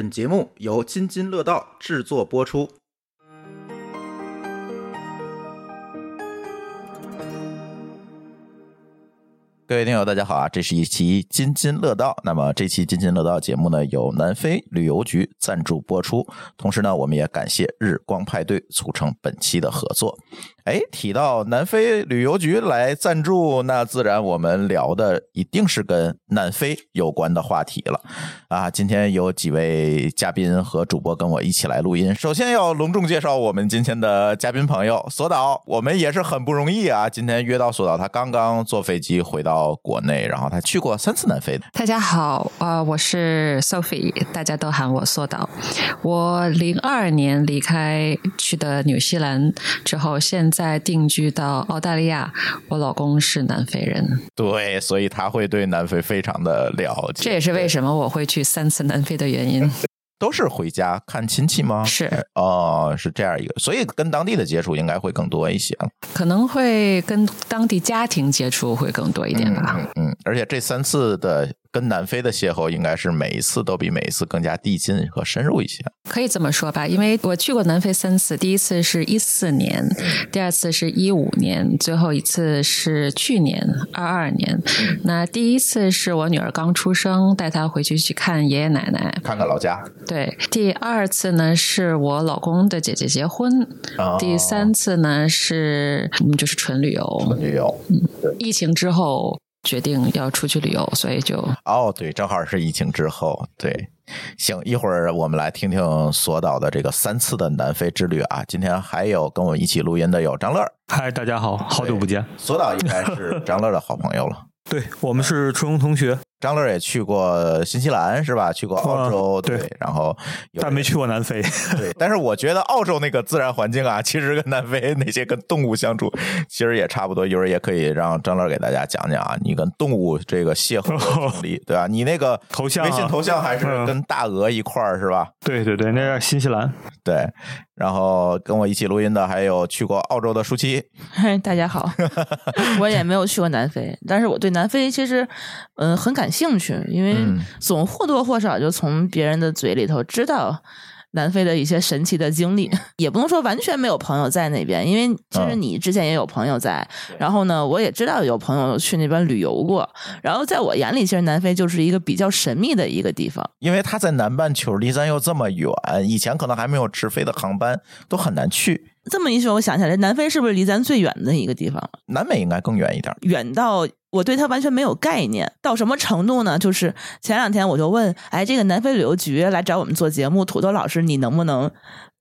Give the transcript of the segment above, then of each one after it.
本节目由津津乐道制作播出。各位听友，大家好啊！这是一期津津乐道。那么这期津津乐道节目呢，由南非旅游局赞助播出。同时呢，我们也感谢日光派对促成本期的合作。哎，提到南非旅游局来赞助，那自然我们聊的一定是跟南非有关的话题了啊！今天有几位嘉宾和主播跟我一起来录音。首先要隆重介绍我们今天的嘉宾朋友索导，我们也是很不容易啊！今天约到索导，他刚刚坐飞机回到国内，然后他去过三次南非的。大家好，啊，我是 Sophie，大家都喊我索导。我零二年离开去的纽西兰之后，现在定居到澳大利亚。我老公是南非人，对，所以他会对南非非常的了解。这也是为什么我会去三次南非的原因。都是回家看亲戚吗？是哦，是这样一个，所以跟当地的接触应该会更多一些。可能会跟当地家庭接触会更多一点吧。嗯，而且这三次的。跟南非的邂逅应该是每一次都比每一次更加递进和深入一些，可以这么说吧？因为我去过南非三次，第一次是一四年，第二次是一五年，最后一次是去年二二年。那第一次是我女儿刚出生，带她回去去看爷爷奶奶，看看老家。对，第二次呢是我老公的姐姐结婚，第三次呢是我们就是纯旅游，纯旅游。嗯，疫情之后。决定要出去旅游，所以就哦，对，正好是疫情之后，对，行，一会儿我们来听听索导的这个三次的南非之旅啊。今天还有跟我一起录音的有张乐，嗨，大家好，好久不见，索导应该是张乐的好朋友了，对我们是初中同学。张乐也去过新西兰是吧？去过澳洲，对，然后但没去过南非。对，但是我觉得澳洲那个自然环境啊，其实跟南非那些跟动物相处，其实也差不多。一会儿也可以让张乐给大家讲讲啊，你跟动物这个邂逅的 经历，对吧？你那个头像，微信头像还是跟大鹅一块儿是吧？对对对，那是新西兰。对，然后跟我一起录音的还有去过澳洲的舒淇。嗨，大家好，我也没有去过南非，但是我对南非其实嗯很感兴趣，因为。嗯，总或多或少就从别人的嘴里头知道南非的一些神奇的经历，也不能说完全没有朋友在那边，因为其实你之前也有朋友在，然后呢，我也知道有朋友去那边旅游过，然后在我眼里，其实南非就是一个比较神秘的一个地方，因为它在南半球，离咱又这么远，以前可能还没有直飞的航班，都很难去。这么一说，我想起来，南非是不是离咱最远的一个地方？南美应该更远一点，远到我对它完全没有概念。到什么程度呢？就是前两天我就问，哎，这个南非旅游局来找我们做节目，土豆老师，你能不能？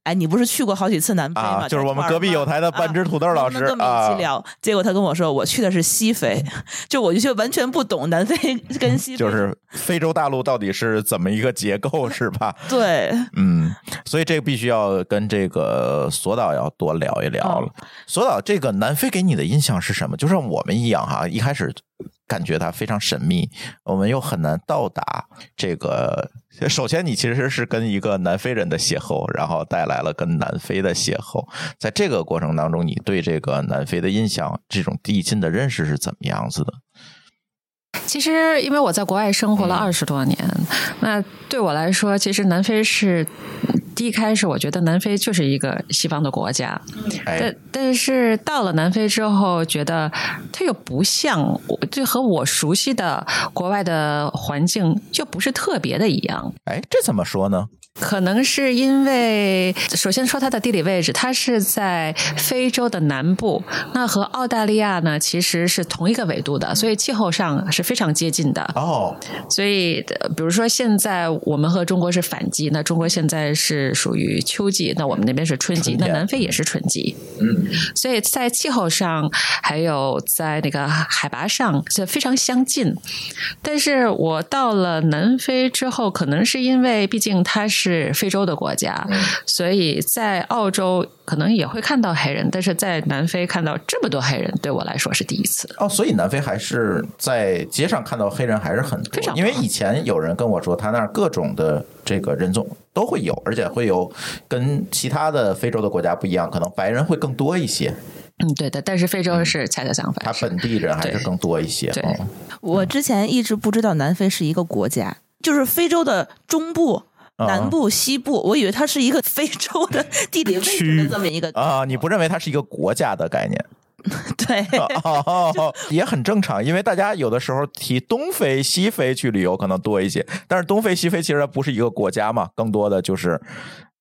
哎，你不是去过好几次南非吗？就是我们隔壁有台的半只土豆老师啊。一起聊，结果他跟我说，我去的是西非，就我就完全不懂南非跟西。就是非洲大陆到底是怎么一个结构，是吧？对，嗯，所以这个必须要跟这个索导要多聊一聊了。索导，这个南非给你的印象是什么？就像我们一样哈，一开始。感觉它非常神秘，我们又很难到达这个。首先，你其实是跟一个南非人的邂逅，然后带来了跟南非的邂逅。在这个过程当中，你对这个南非的印象，这种递进的认识是怎么样子的？其实，因为我在国外生活了二十多年，那对我来说，其实南非是。一开始我觉得南非就是一个西方的国家，但但是到了南非之后，觉得它又不像，就和我熟悉的国外的环境就不是特别的一样。哎，这怎么说呢？可能是因为，首先说它的地理位置，它是在非洲的南部，那和澳大利亚呢其实是同一个纬度的，所以气候上是非常接近的。哦，所以比如说现在我们和中国是反季，那中国现在是属于秋季，那我们那边是春季，那南非也是春季。嗯，所以在气候上还有在那个海拔上是非常相近。但是我到了南非之后，可能是因为毕竟它是。是非洲的国家，所以在澳洲可能也会看到黑人，但是在南非看到这么多黑人，对我来说是第一次。哦，所以南非还是在街上看到黑人还是很多，因为以前有人跟我说，他那儿各种的这个人种都会有，而且会有跟其他的非洲的国家不一样，可能白人会更多一些。嗯，对的，但是非洲是恰恰相反，他本地人还是更多一些。对，我之前一直不知道南非是一个国家，就是非洲的中部。南部、西部，我以为它是一个非洲的地理位置的这么一个啊，你不认为它是一个国家的概念？对，也很正常，因为大家有的时候提东非、西非去旅游可能多一些，但是东非、西非其实不是一个国家嘛，更多的就是。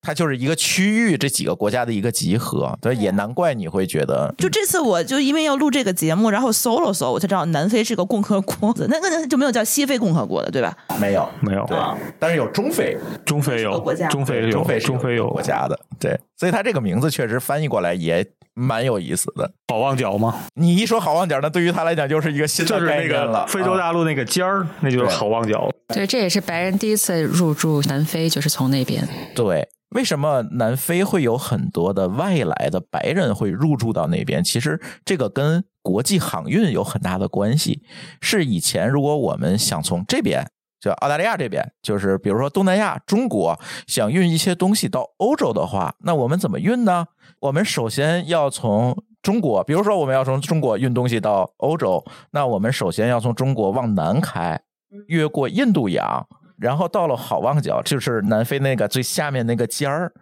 它就是一个区域，这几个国家的一个集合，对，也难怪你会觉得。就这次，我就因为要录这个节目，然后搜了搜，我才知道南非是个共和国，那个就没有叫西非共和国的，对吧？没有，没有，对，但是有中非，中非有国家，中非有，中非中非有国家的，对，所以它这个名字确实翻译过来也蛮有意思的。好望角吗？你一说好望角，那对于他来讲就是一个新的概念了。非洲大陆那个尖儿，那就是好望角。对，这也是白人第一次入驻南非，就是从那边。对。为什么南非会有很多的外来的白人会入住到那边？其实这个跟国际航运有很大的关系。是以前如果我们想从这边，就澳大利亚这边，就是比如说东南亚、中国想运一些东西到欧洲的话，那我们怎么运呢？我们首先要从中国，比如说我们要从中国运东西到欧洲，那我们首先要从中国往南开，越过印度洋。然后到了好望角，就是南非那个最下面那个尖儿，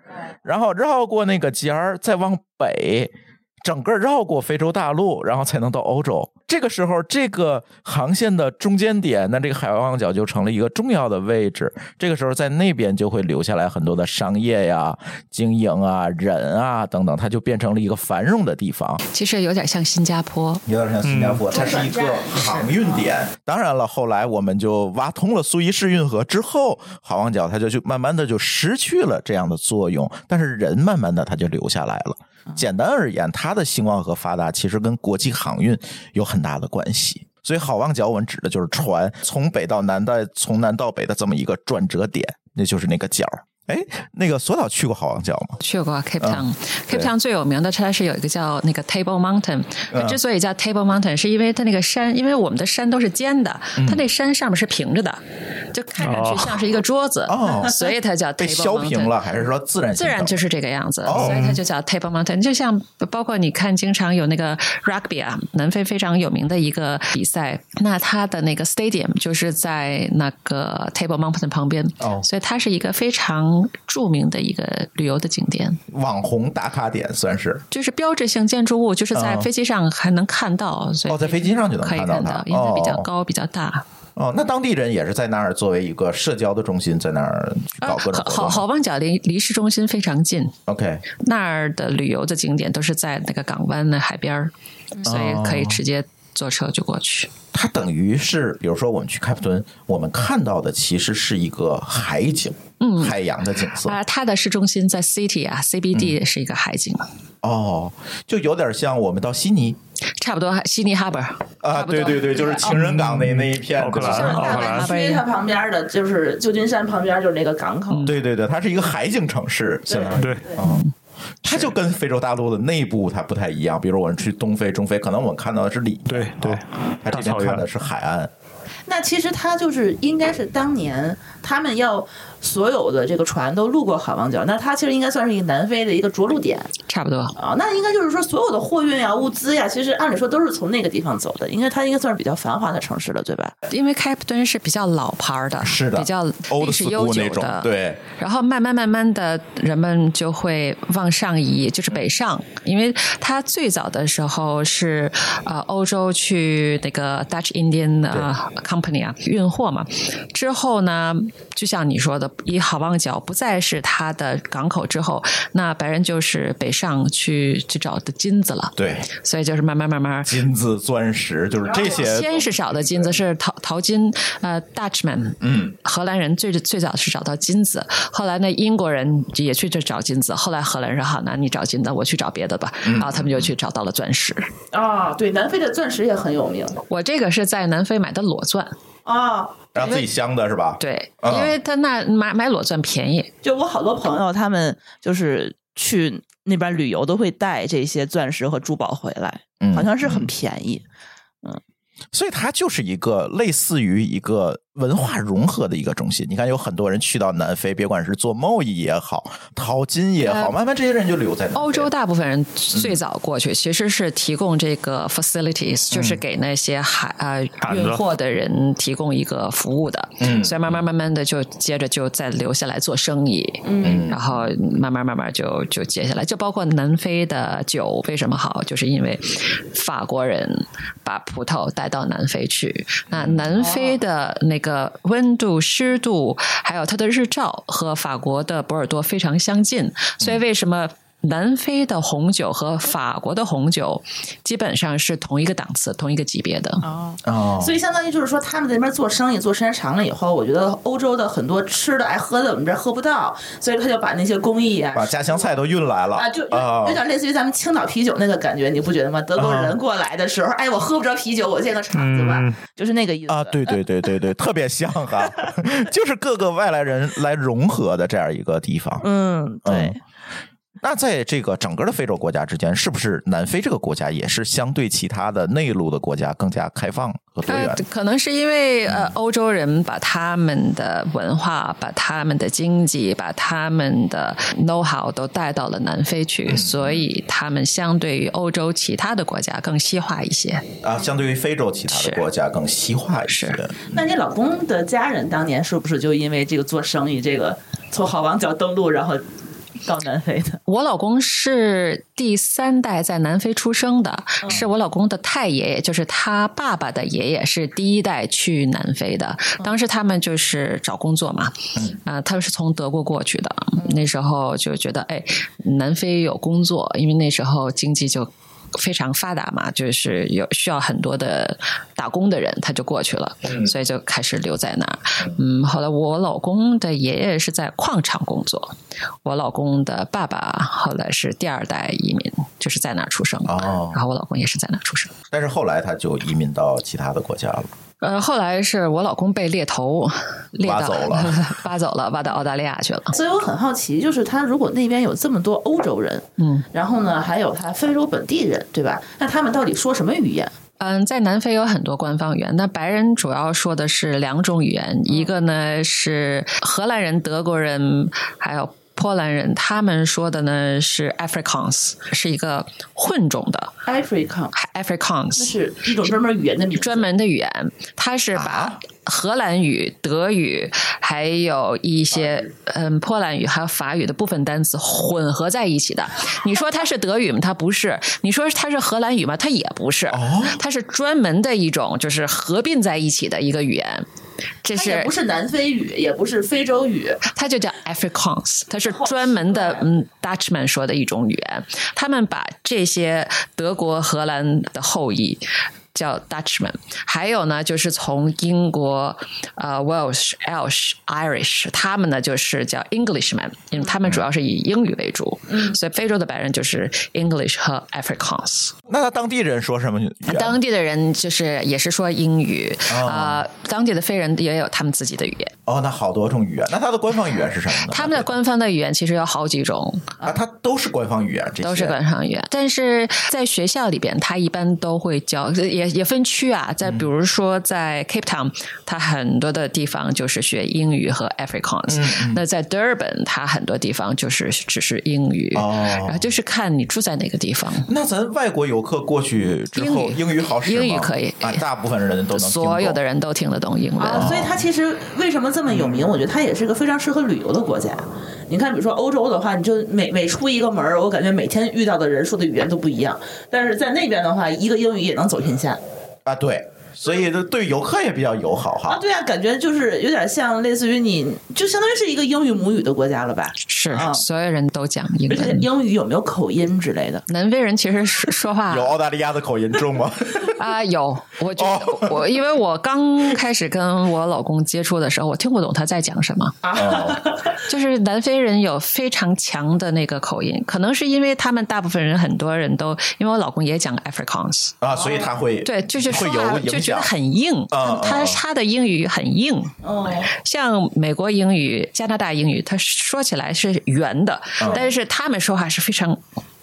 然后绕过那个尖儿，再往北。整个绕过非洲大陆，然后才能到欧洲。这个时候，这个航线的中间点，那这个海望角就成了一个重要的位置。这个时候，在那边就会留下来很多的商业呀、经营啊、人啊等等，它就变成了一个繁荣的地方。其实有点像新加坡，有点像新加坡，它是一个航运点。当然了，后来我们就挖通了苏伊士运河之后，海望角它就就慢慢的就失去了这样的作用，但是人慢慢的它就留下来了。简单而言，它的兴旺和发达其实跟国际航运有很很大的关系。所以，好望角我们指的就是船从北到南的、从南到北的这么一个转折点，那就是那个角。哎，那个索岛去过好望角吗？去过 Cape Town。Cape Town 最有名的，它是有一个叫那个 Table Mountain。之所以叫 Table Mountain，是因为它那个山，因为我们的山都是尖的，它那山上面是平着的，就看上去像是一个桌子，所以它叫 Table Mountain。被削平了，还是说自然？自然就是这个样子，所以它就叫 Table Mountain。就像包括你看，经常有那个 Rugby 啊，南非非常有名的一个比赛，那它的那个 Stadium 就是在那个 Table Mountain 旁边，所以它是一个非常。著名的一个旅游的景点，网红打卡点算是，就是标志性建筑物，就是在飞机上还能看到，所以哦，在飞机上就能看到它，因为它比较高，比较大。哦，那当地人也是在那儿作为一个社交的中心，在那儿搞各种好好望角离离市中心非常近，OK，那儿的旅游的景点都是在那个港湾的海边儿，所以可以直接。坐车就过去，它等于是，比如说我们去开普敦，我们看到的其实是一个海景，嗯，海洋的景色。啊，它的市中心在 City 啊，CBD 是一个海景。哦，就有点像我们到悉尼，差不多悉尼 Harbour 啊，对对对，就是情人港那那一片，奥克兰，奥克兰。区它旁边的就是旧金山旁边就是那个港口，对对对，它是一个海景城市，对对，嗯。它就跟非洲大陆的内部它不太一样，比如我们去东非、中非，可能我们看到的是里，对对，它这边看的是海岸。那其实它就是应该是当年他们要。所有的这个船都路过好望角，那它其实应该算是一个南非的一个着陆点，差不多啊。那应该就是说，所有的货运呀、物资呀，其实按理说都是从那个地方走的，应该它应该算是比较繁华的城市了，对吧？因为开普敦是比较老牌的，是的，比较历史悠久的，对。然后慢慢慢慢的人们就会往上移，就是北上，因为它最早的时候是呃欧洲去那个 Dutch Indian 啊 Company 啊运货嘛，之后呢，就像你说的。以好望角不再是它的港口之后，那白人就是北上去去找的金子了。对，所以就是慢慢慢慢，金子、钻石就是这些。先是找的金子是淘淘金，呃，Dutchman，嗯，荷兰人最最早是找到金子，后来呢，英国人也去这找金子，后来荷兰人说好，那你找金子，我去找别的吧，然后他们就去找到了钻石。啊，对，南非的钻石也很有名。我这个是在南非买的裸钻。啊。然后自己镶的是吧？对，因为他那买买裸钻便宜。就我好多朋友，他们就是去那边旅游，都会带这些钻石和珠宝回来，好像是很便宜。嗯，所以它就是一个类似于一个文化融合的一个中心。你看，有很多人去到南非，别管是做贸易也好，淘金也好，慢慢这些人就留在欧洲。大部分人最早过去其实是提供这个 facilities，就是给那些海呃运货的人提供一个服务的。嗯，所以慢慢慢慢的就接着就再留下来做生意。嗯，然后慢慢慢慢就就接下来，就包括南非的酒为什么好，就是因为法国人把葡萄带到南非去。那南非的那个温度、湿度，还有它的日照，和法国的波尔多非常相近，所以为什么？南非的红酒和法国的红酒基本上是同一个档次、同一个级别的。哦。哦，所以相当于就是说，他们在那边做生意做时间长了以后，我觉得欧洲的很多吃的爱喝的，我们这喝不到，所以他就把那些工艺啊，把家乡菜都运来了。啊，就有点类似于咱们青岛啤酒那个感觉，你不觉得吗？德国人过来的时候，哎，我喝不着啤酒，我建个厂子吧，就是那个意思。啊，对对对对对，特别像哈，就是各个外来人来融合的这样一个地方，嗯，对。那在这个整个的非洲国家之间，是不是南非这个国家也是相对其他的内陆的国家更加开放和多元？可能是因为呃，欧洲人把他们的文化、把他们的经济、把他们的 know how 都带到了南非去，所以他们相对于欧洲其他的国家更西化一些啊。相对于非洲其他的国家更西化一些。那你老公的家人当年是不是就因为这个做生意，这个从好望角登陆，然后？到南非的，我老公是第三代在南非出生的，是我老公的太爷爷，就是他爸爸的爷爷是第一代去南非的。当时他们就是找工作嘛，啊，他们是从德国过去的，那时候就觉得哎，南非有工作，因为那时候经济就。非常发达嘛，就是有需要很多的打工的人，他就过去了，所以就开始留在那儿。嗯，后来我老公的爷爷是在矿场工作，我老公的爸爸后来是第二代移民，就是在那儿出生的。哦，然后我老公也是在那儿出生，但是后来他就移民到其他的国家了。呃，后来是我老公被猎头挖走了，挖走了，挖到澳大利亚去了。所以我很好奇，就是他如果那边有这么多欧洲人，嗯，然后呢，还有他非洲本地人，对吧？那他们到底说什么语言？嗯，在南非有很多官方语言，那白人主要说的是两种语言，一个呢是荷兰人、德国人，还有。波兰人他们说的呢是 Afrikaans，是一个混种的 Afrikaans，Afrikaans 那是一种专门语言的名专门的语言，它是把荷兰语、德语还有一些嗯波兰语还有法语的部分单词混合在一起的。你说它是德语吗？它不是。你说它是荷兰语吗？它也不是。它是专门的一种，就是合并在一起的一个语言。这是不是南非语，也不是非洲语，它就叫 Afrikaans，它是专门的嗯 Dutchman 说的一种语言。他们把这些德国、荷兰的后裔。叫 Dutchman，还有呢，就是从英国、呃 Welsh、Welsh、Irish，他们呢就是叫 Englishman，因为他们主要是以英语为主，所以非洲的白人就是 English 和 Afrikaans。那他当地人说什么语言？当地的人就是也是说英语啊，当地的非人也有他们自己的语言。哦，那好多种语言。那他的官方语言是什么呢？他们的官方的语言其实有好几种啊，它都是官方语言，这都是官方语言。但是在学校里边，他一般都会教也。也分区啊，在比如说在 Cape Town，它很多的地方就是学英语和 Afrikaans。那在 Durban，它很多地方就是只是英语。哦，然后就是看你住在哪个地方。那咱外国游客过去之后，英语好使吗？英语可以啊，大部分人都能，所有的人都听得懂英文。所以它其实为什么这么有名？我觉得它也是个非常适合旅游的国家。你看，比如说欧洲的话，你就每每出一个门我感觉每天遇到的人说的语言都不一样。但是在那边的话，一个英语也能走天下。啊，对。所以，对游客也比较友好哈。啊，对啊，感觉就是有点像，类似于你就相当于是一个英语母语的国家了吧？是，所有人都讲英文。英语有没有口音之类的？南非人其实说话有澳大利亚的口音重吗？啊，有。我觉得我因为我刚开始跟我老公接触的时候，我听不懂他在讲什么。啊，就是南非人有非常强的那个口音，可能是因为他们大部分人很多人都因为我老公也讲 Afrikaans 啊，所以他会对，就是会有就。觉得很硬，他他的英语很硬，像美国英语、加拿大英语，他说起来是圆的，但是他们说话是非常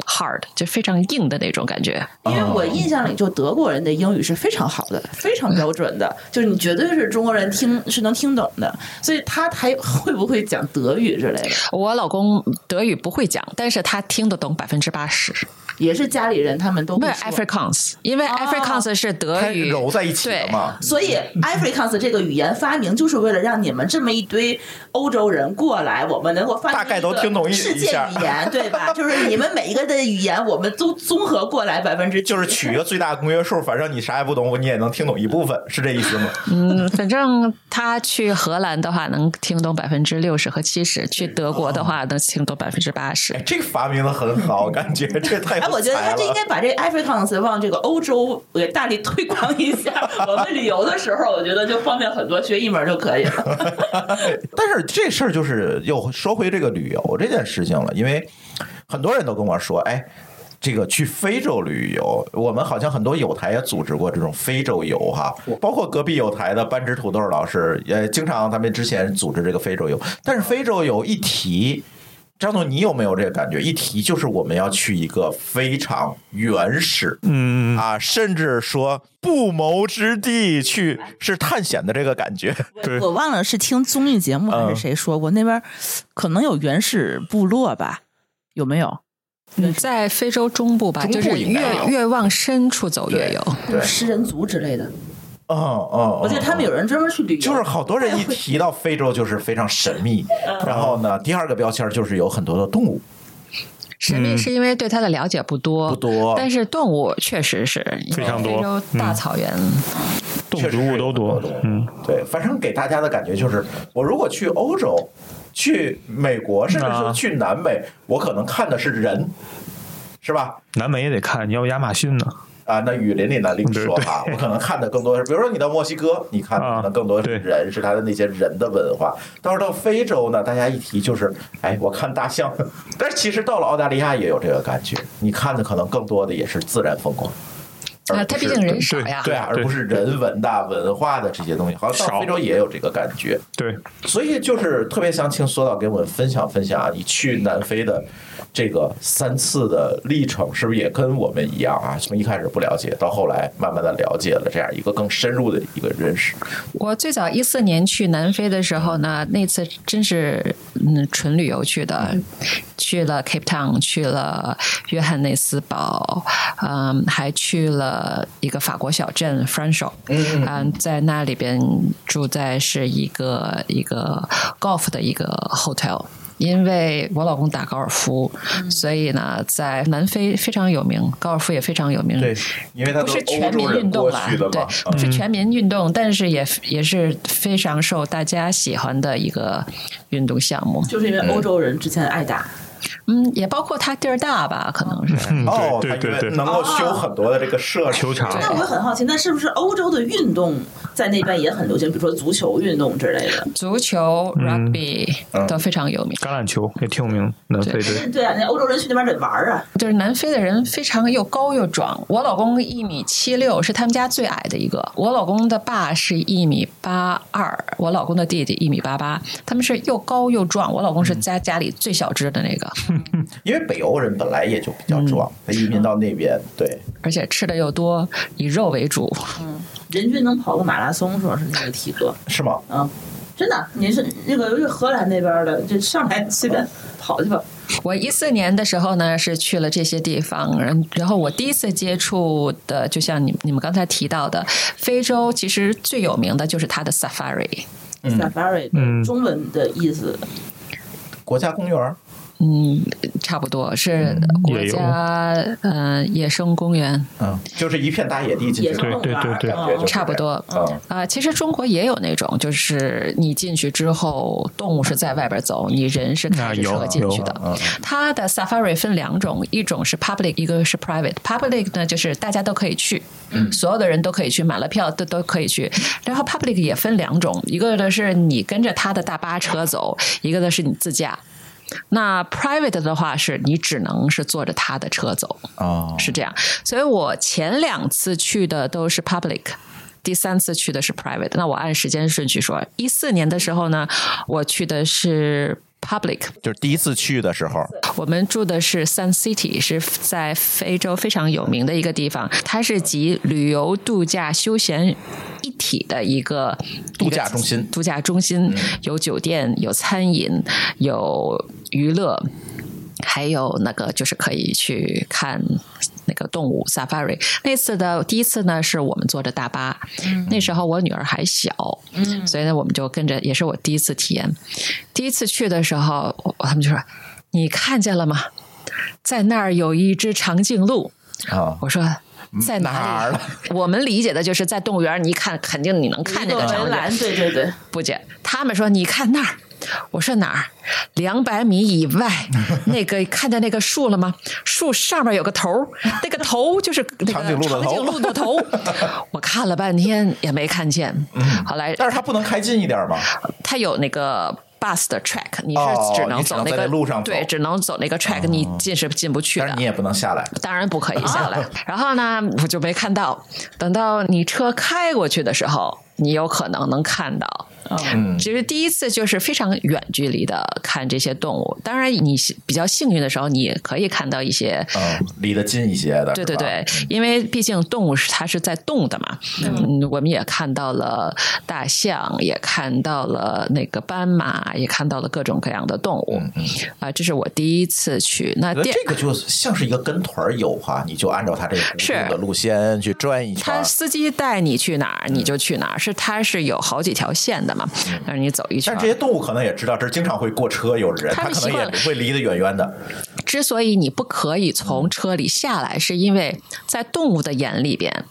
hard，就非常硬的那种感觉。因为我印象里，就德国人的英语是非常好的，非常标准的，就是你绝对是中国人听是能听懂的。所以他还会不会讲德语之类的？我老公德语不会讲，但是他听得懂百分之八十。也是家里人，他们都不是 Afrikaans，因为 Afrikaans 是德语揉在一起的嘛。所以 Afrikaans 这个语言发明就是为了让你们这么一堆欧洲人过来，我们能够发大概都听懂一世界语言，对吧？就是你们每一个的语言，我们都综合过来百分之就是取一个最大公约数，反正你啥也不懂，你也能听懂一部分，是这意思吗？嗯，反正他去荷兰的话能听懂百分之六十和七十，去德国的话能听懂百分之八十。这个发明的很好，感觉这太哎，我觉得他这应该把这 Afrikaans 往这个欧洲给大力推广一下。我们旅游的时候，我觉得就方便很多，学一门就可以了。但是这事儿就是又说回这个旅游这件事情了，因为很多人都跟我说，哎。这个去非洲旅游，我们好像很多友台也组织过这种非洲游哈，包括隔壁友台的班直土豆老师也经常他们之前组织这个非洲游。但是非洲游一提，张总你有没有这个感觉？一提就是我们要去一个非常原始，嗯啊，甚至说不谋之地去是探险的这个感觉。对，我忘了是听综艺节目还是谁说过，那边可能有原始部落吧？有没有？你在非洲中部吧，就是越越往深处走越有，对食人族之类的。哦哦，我记得他们有人专门去旅游，就是好多人一提到非洲就是非常神秘。然后呢，第二个标签就是有很多的动物。神秘是因为对它的了解不多，不多，但是动物确实是非常多。非洲大草原，动植物都多。嗯，对，反正给大家的感觉就是，我如果去欧洲。去美国，甚至说去南美，我可能看的是人，是吧？南美也得看，你要亚马逊呢？啊，那雨林里呢另说哈。我可能看的更多是，比如说你到墨西哥，你看的可能更多是人，是他的那些人的文化。到时候到非洲呢，大家一提就是，哎，我看大象。但是其实到了澳大利亚也有这个感觉，你看的可能更多的也是自然风光。啊，它毕竟人少呀，对啊，而不是人文的、文化的这些东西。好像到非洲也有这个感觉，对。所以就是特别想请索导给我们分享分享啊，你去南非的这个三次的历程，是不是也跟我们一样啊？从一开始不了解，到后来慢慢的了解了，这样一个更深入的一个认识。我最早一四年去南非的时候呢，那次真是嗯纯旅游去的，去了 Cape Town，去了约翰内斯堡，嗯，还去了。呃，一个法国小镇 f r a n c h o 嗯，在那里边住在是一个一个 golf 的一个 hotel，因为我老公打高尔夫，所以呢，在南非非常有名，高尔夫也非常有名。对，因为它不是全民运动啦，对，不是全民运动，但是也也是非常受大家喜欢的一个运动项目。就是因为欧洲人之前爱打。嗯，也包括它地儿大吧，可能是哦，对对对，能够修很多的这个设球场。那我很好奇，那是不是欧洲的运动在那边也很流行？比如说足球运动之类的，足球、rugby 都非常有名，橄榄球也挺有名。南非对对啊，那欧洲人去那边得玩啊。就是南非的人非常又高又壮。我老公一米七六，是他们家最矮的一个。我老公的爸是一米八二，我老公的弟弟一米八八，他们是又高又壮。我老公是家家里最小只的那个。因为北欧人本来也就比较壮，他移民到那边，对，而且吃的又多，以肉为主。嗯，人均能跑个马拉松，说是那个体格，是吗？嗯，真的，你是那个是荷兰那边的，就上来 随便跑去吧。我一四年的时候呢，是去了这些地方，然然后我第一次接触的，就像你你们刚才提到的，非洲其实最有名的就是它的 safari，safari，中文的意思，国家公园。嗯，差不多是国家嗯野生公园，嗯，就是一片大野地进去，对对对对，差不多。啊，其实中国也有那种，就是你进去之后，动物是在外边走，你人是开着车进去的。它的 safari 分两种，一种是 public，一个是 private。public 呢，就是大家都可以去，所有的人都可以去，买了票都都可以去。然后 public 也分两种，一个的是你跟着他的大巴车走，一个的是你自驾。那 private 的话，是你只能是坐着他的车走，哦，是这样。所以我前两次去的都是 public，第三次去的是 private。那我按时间顺序说，一四年的时候呢，我去的是 public，就是第一次去的时候，我们住的是 Sun City，是在非洲非常有名的一个地方，它是集旅游、度假、休闲一体的一个度假中心。度假中心有酒店、有餐饮、有娱乐，还有那个就是可以去看那个动物 safari。那次的第一次呢，是我们坐着大巴，那时候我女儿还小，嗯所以呢，我们就跟着，也是我第一次体验。第一次去的时候，我他们就说：“你看见了吗？在那儿有一只长颈鹿。啊”，我说。在哪儿了？我们理解的就是在动物园，你一看肯定你能看见一个长颈鹿。个围栏，对对对，不见。他们说你看那儿，我说哪儿？两百米以外，那个看见那个树了吗？树上面有个头，那个头就是那个长颈鹿的头长颈鹿的头。我看了半天也没看见。后来但是它不能开近一点吗？它有那个。bus 的 track，你哦是只能走那个那路上对，只能走那个 track，你进是进不去的你。也不能下来。当然不可以下来。然后呢，我就没看到。等到你车开过去的时候，你有可能能看到。嗯，其实第一次就是非常远距离的看这些动物。当然，你比较幸运的时候，你也可以看到一些。嗯，离得近一些的。对对对，因为毕竟动物是它是在动的嘛。嗯，我们也看到了大象，也看到了那个斑马，也看到了各种各样的动物。嗯嗯啊，这是我第一次去。那这个就像是一个跟团游哈，你就按照他这个固定的路线去转一圈儿。他司机带你去哪儿，你就去哪儿。是它是有好几条线的嘛，让你走一圈但是这。些动物可能也知道这儿经常会过车有人，它可能也不会离得远远的。之所以你不可以从车里下来，是因为在动物的眼里边，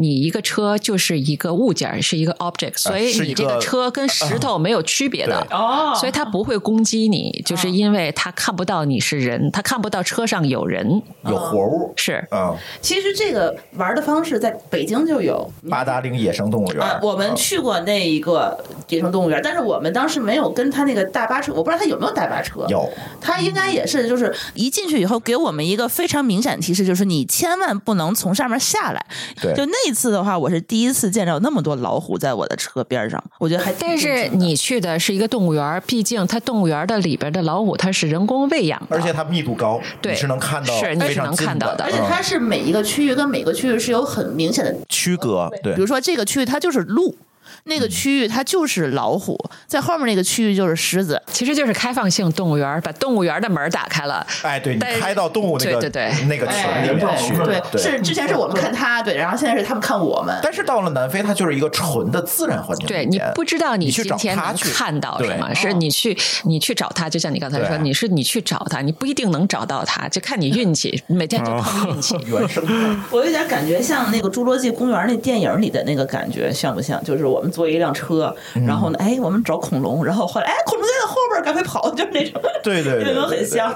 你一个车就是一个物件儿，是一个 object，所以你这个个车跟石头没有区别的。对哦所以它不会攻击你，就是因为它看不到你是人，它看不到车上有人。有活物，是，嗯，其实这个玩的方式在北京就有。八达岭野生动物园啊，，我们嗯去过那一个野生动物园，但是我们当时没有跟他那个大巴车，我不知道他有没有大巴车。有，他应该也是，就是一进去以后给我们一个非常明显的提示，就是你千万不能从上面下来。对就那一次的话，我是第一次见到那么多老虎在我的车边上，我觉得还挺但是你去的是一个动物园，毕竟它动物园的里边的老虎它是人工喂养的，而且它密度高，对你是能看到是你是非常近能看到的。而且它嗯是每一个区域跟每个区域是有很明显的区隔，对。比如说这个区域它就是鹿，那个区域它就是老虎，在后面那个区域就是狮子。其实就是开放性动物园，把动物园的门打开了。哎，对你开到动物那个对对对那个群里面去，对，对是之前是我们看他，对，然后现在是他们看我们。但是到了南非，它就是一个纯的自然环境对，你不知道你去找今天能它看到什么，是你去你去找他，就像你刚才说，你是你去找他，你不一定能找到他，就看你运气，每天就碰运气。原生。我有点感觉像那个《侏罗纪公园》那电影里的那个感觉，像不像？就是我们坐一辆车，然后呢，哎，我们找恐龙，然后后来哎，恐龙在后边儿，赶快跑，就是那种，对对对，有没有对很像？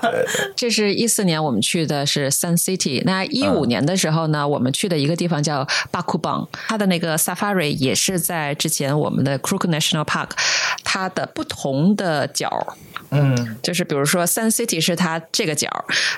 这是一四年我们去的是 Sun City，那一五嗯年的时候呢，我们去的一个地方叫巴库邦，它的那个 Safari 也是在之前我们的 Crook National Park，它的不同的角。嗯，就是比如说，Sun City 是它这个角，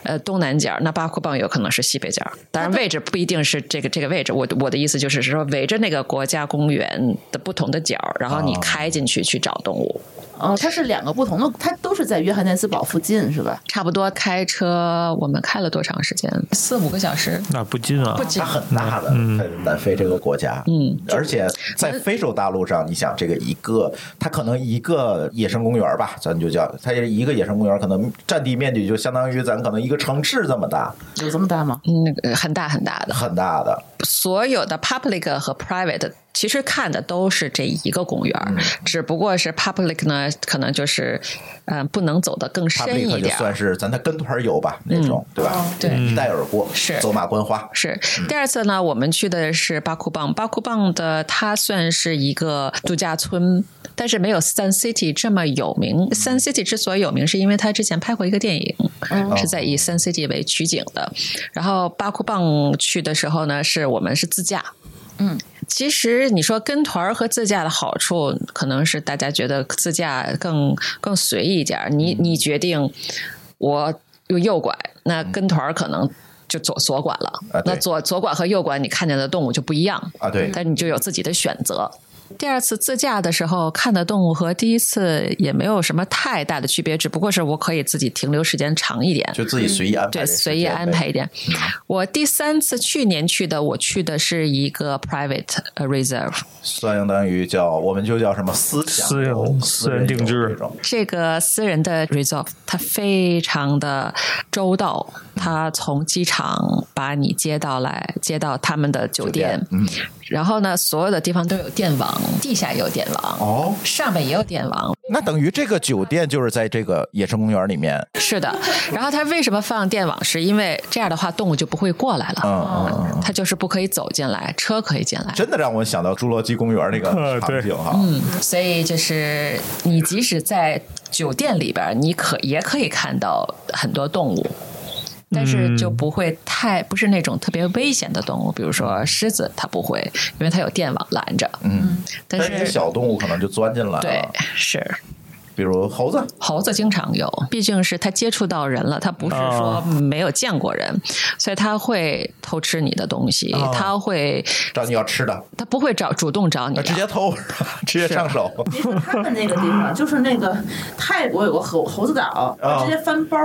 呃，东南角，那巴库邦有可能是西北角。当然，位置不一定是这个这个位置。我我的意思就是说，围着那个国家公园的不同的角，然后你哦开进去去找动物。哦，它是两个不同的，它都是在约翰内斯堡附近，是吧？差不多开车，我们开了多长时间？四五个小时。那不近啊，不近它很大的，嗯在南非这个国家，嗯，而且在非洲大陆上，你想这个一个，它可能一个野生公园吧，咱就叫它一个野生公园，可能占地面积就相当于咱可能一个城市这么大，有这么大吗？嗯那个很大很大的，很大的。所有的 public 和 private 其实看的都是这一个公园，嗯只不过是 public 呢，可能就是嗯、呃不能走得更深一点。算是咱的跟团游吧，那种对吧？对一带而过，是走马观花。是嗯第二次呢，我们去的是巴库邦。巴库邦的它算是一个度假村，但是没有 Sun City 这么有名。Sun City 之所以有名，是因为它之前拍过一个电影，是在以 Sun City 为取景的。然后巴库邦去的时候呢，是我们是自驾。嗯，其实你说跟团儿和自驾的好处，可能是大家觉得自驾更更随意一点儿。你你决定我用右拐，那跟团儿可能就左左拐了。啊那左左拐和右拐，你看见的动物就不一样啊对但你就有自己的选择。第二次自驾的时候看的动物和第一次也没有什么太大的区别，只不过是我可以自己停留时间长一点，就自己随意安排，对，随意安排一点。我第三次去年去的，我去的是一个 private reserve，相当于叫我们就叫什么私私人私人定制。这种。这个私人的 reserve 它非常的周到，它从机场把你接到来，接到他们的酒店，嗯，然后呢，所有的地方都有电网，地下也有电网，哦，上面也有电网。那等于这个酒店就是在这个野生公园里面，是的。然后它为什么放电网？是因为这样的话动物就不会过来了，嗯嗯嗯，它就是不可以走进来，车可以进来。真的让我想到侏罗纪公园那个呃场景哈，嗯，所以就是你即使在酒店里边，你可也可以看到很多动物。但是就不会太不是那种特别危险的动物，比如说狮子，它不会，因为它有电网拦着。嗯，但但是是小动物可能就钻进来了，对，是。比如猴子，猴子经常有，毕竟是它接触到人了，它不是说没有见过人，所以它会偷吃你的东西，哦。它会找你要吃的，它不会找主动找你直接偷，直接上手，他们那个地方，就是那个泰国有个猴猴子岛，啊直接翻包。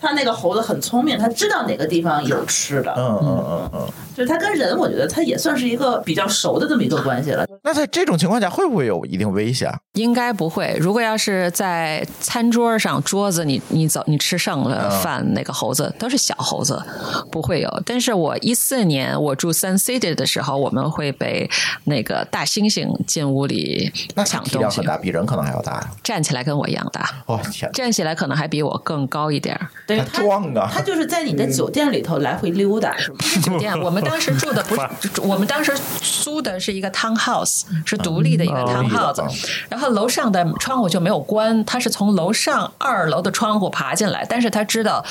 他那个猴子很聪明，他知道哪个地方有吃的，嗯嗯嗯嗯。就是他跟人，我觉得他也算是一个比较熟的这么一个关系了。那在这种情况下，会不会有一定危险？应该不会。如果要是在餐桌上桌子你你走你吃剩了嗯饭，那个猴子都是小猴子，不会有。但是我一四年我住 Sun City 的时候，我们会被那个大猩猩进屋里那抢东西体量很，大，比人可能还要大呀！站起来跟我一样大，哦天，站起来可能还比我更高一点儿。等于他！他就是在你的酒店里头来回溜达，是吗？酒店，我们当时住的不 是，我们当时租的是一个 townhouse，是独立的一个嗯 townhouse，、嗯然后楼上的窗户就没有关，他是从楼上二楼的窗户爬进来，但是他知道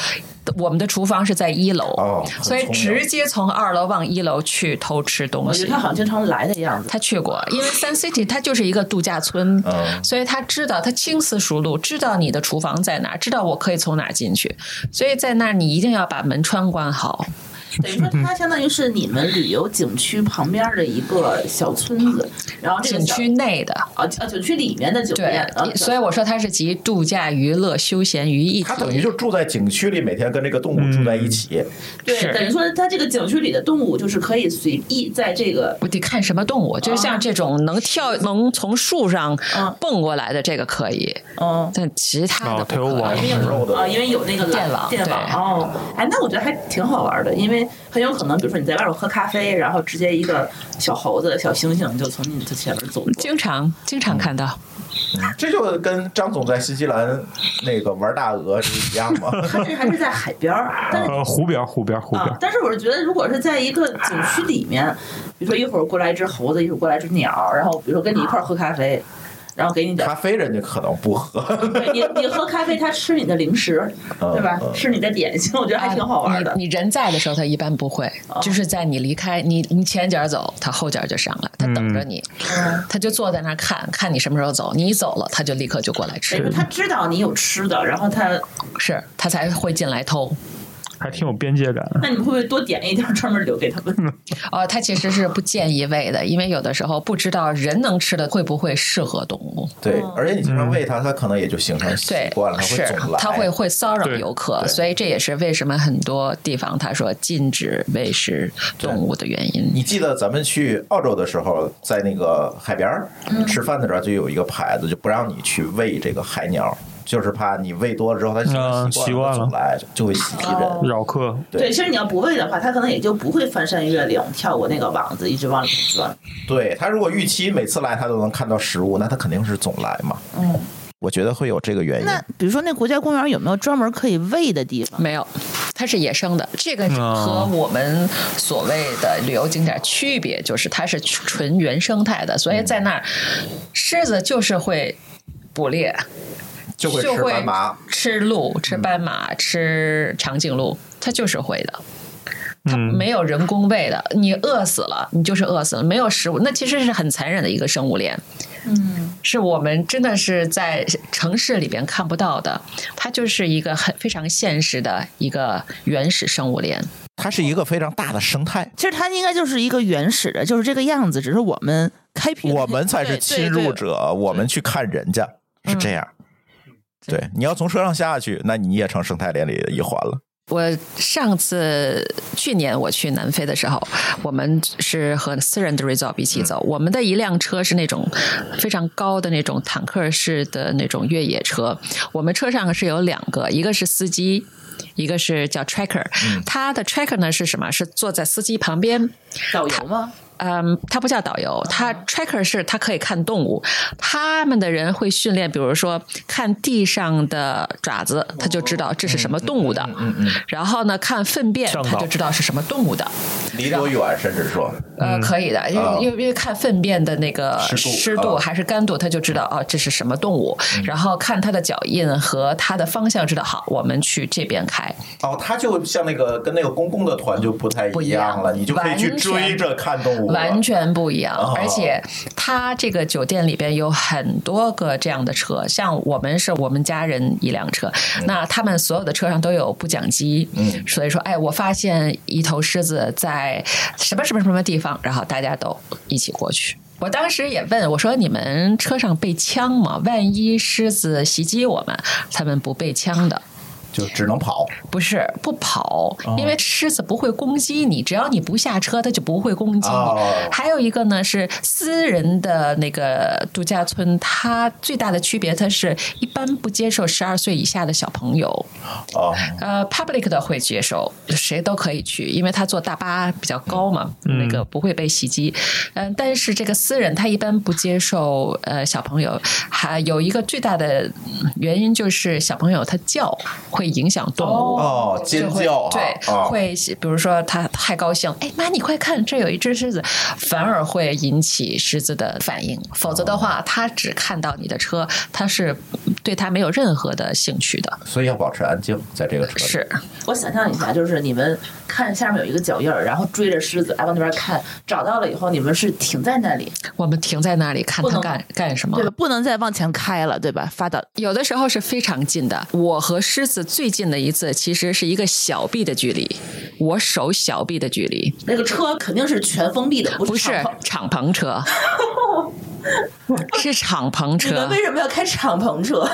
我们的厨房是在一楼，哦所以直接从二楼往一楼去偷吃东西我觉得他。好像经常来的样子。他去过，因为 Sun City 它就是一个度假村，嗯所以他知道，他轻思熟路，知道你的厨房在哪儿，知道我可以从哪儿进去，所以在那儿你一定要把门窗关好。等于说，它相当于是你们旅游景区旁边的一个小村子，然后这个景区内的，啊啊景区里面的酒店，所以我说它是集度假、娱乐、休闲于一体。它等于。就住在景区里，每天跟这个动物住在一起。对，等于说它这个景区里的动物就是可以随意在这个我得看什么动物，就是像这种能跳、能从树上嗯蹦过来的，这个可以，嗯但其他的哦它有网。肉的啊，因为有那个电网电网哦，哎，那我觉得还挺好玩的，因为很有可能，比如说你在外边喝咖啡，然后直接一个小猴子、小猩猩就从你的前面走过，经常经常看到，这就跟张总在新西兰那个玩大鹅是一样吗？他这还是在海边儿，但是呃，湖边儿湖边儿湖边。但是我是觉得，如果是在一个景区里面，比如说一会儿过来一只猴子，一会儿过来一只鸟，然后比如说跟你一块儿喝咖啡，然后给你点咖啡人家可能不喝。对你你喝咖啡，他吃你的零食，嗯对吧？嗯吃你的点心，我觉得还挺好玩的啊。你你人在的时候，他一般不会，就是在你离开你你前脚走，他后脚就上来，他等着你，嗯它就坐在那儿看看你什么时候走，你一走了，他就立刻就过来吃，他知道你有吃的，然后他，是他才会进来偷。还挺有边界感。那你们会不会多点一点，专门留给他们？哦，他其实是不建议喂的，因为有的时候不知道人能吃的会不会适合动物。对，而且你经常喂它，它可能也就形成习惯了，，会总来。它会会骚扰游客，所以这也是为什么很多地方他说禁止喂食动物的原因。你记得咱们去澳洲的时候，在那个海边儿嗯吃饭的时候，就有一个牌子，就不让你去喂这个海鸟，就是怕你喂多了之后，它啊习习惯了总来就会袭击哦人。扰客，对其实你要不喂的话，它可能也就不会翻山越岭，跳过那个网子，一直往里钻。对它如果预期每次来它都能看到食物，那它肯定是总来嘛。嗯，我觉得会有这个原因。那比如说那国家公园有没有专门可以喂的地方？没有，它是野生的。这个哦和我们所谓的旅游景点区别，就是它是纯原生态的，所以在那儿，狮子就是会捕猎，就会吃斑马，吃鹿、吃斑马、吃长颈鹿，它就是会的。它嗯没有人工喂的，你饿死了，你就是饿死了，没有食物，那其实是很残忍的一个生物链。嗯，是我们真的是在城市里边看不到的，它就是一个很非常现实的一个原始生物链。它是一个非常大的生态，其实它应该就是一个原始的，就是这个样子，只是我们开辟，我们才是侵入者，我们去看人家是这样。对，你要从车上下去，那你也成生态链里的一环了。我上次去年我去南非的时候，我们是和私人的 resort 一起走。我们的一辆车是那种非常高的那种坦克式的那种越野车。我们车上是有两个，一个是司机，一个是叫 tracker。他的 tracker 呢是什么？是坐在司机旁边导游吗？嗯，他不叫导游，他 tracker 是他可以看动物。他们的人会训练，比如说看地上的爪子，他就知道这是什么动物的。嗯嗯。然后呢，看粪便，他就知道是什么动物的。离多远？甚至说，呃，可以的，因为因为因为看粪便的那个湿度还是干度，他就知道哦，这是什么动物。然后看它的脚印和它的方向，知道好，我们去这边开。哦，他就像那个跟那个公共的团就不太一样了，你就可以去追着看动物。完全不一样，而且他这个酒店里边有很多个这样的车，像我们是我们家人一辆车，那他们所有的车上都有不讲机，嗯，所以说，哎，我发现一头狮子在什么什么什么地方，然后大家都一起过去。我当时也问我说：“你们车上备枪吗？万一狮子袭击我们，他们不备枪的。”就只能跑，不是不跑，因为狮子不会攻击你，只要你不下车，它就不会攻击你。还有一个呢，是私人的那个度假村，它最大的区别，它是一般不接受十二岁以下的小朋友。哦，呃，public 的会接受，谁都可以去，因为他坐大巴比较高嘛，那个不会被袭击。嗯，但是这个私人他一般不接受呃小朋友，还有一个最大的原因就是小朋友他叫。会影响动物哦，尖叫对，会比如说它太高兴，哎妈，你快看，这有一只狮子，反而会引起狮子的反应。否则的话，它只看到你的车，它是对它没有任何的兴趣的。所以要保持安静，在这个车是。我想象一下，就是你们看下面有一个脚印儿，然后追着狮子，哎往那边看，找到了以后，你们是停在那里？我们停在那里看它干干什么？对吧？不能再往前开了，对吧？发到有的时候是非常近的，我和狮子。最近的一次其实是一个小臂的距离，我手小臂的距离。那个车肯定是全封闭的，不是敞篷车，是敞篷车。你们为什么要开敞篷车？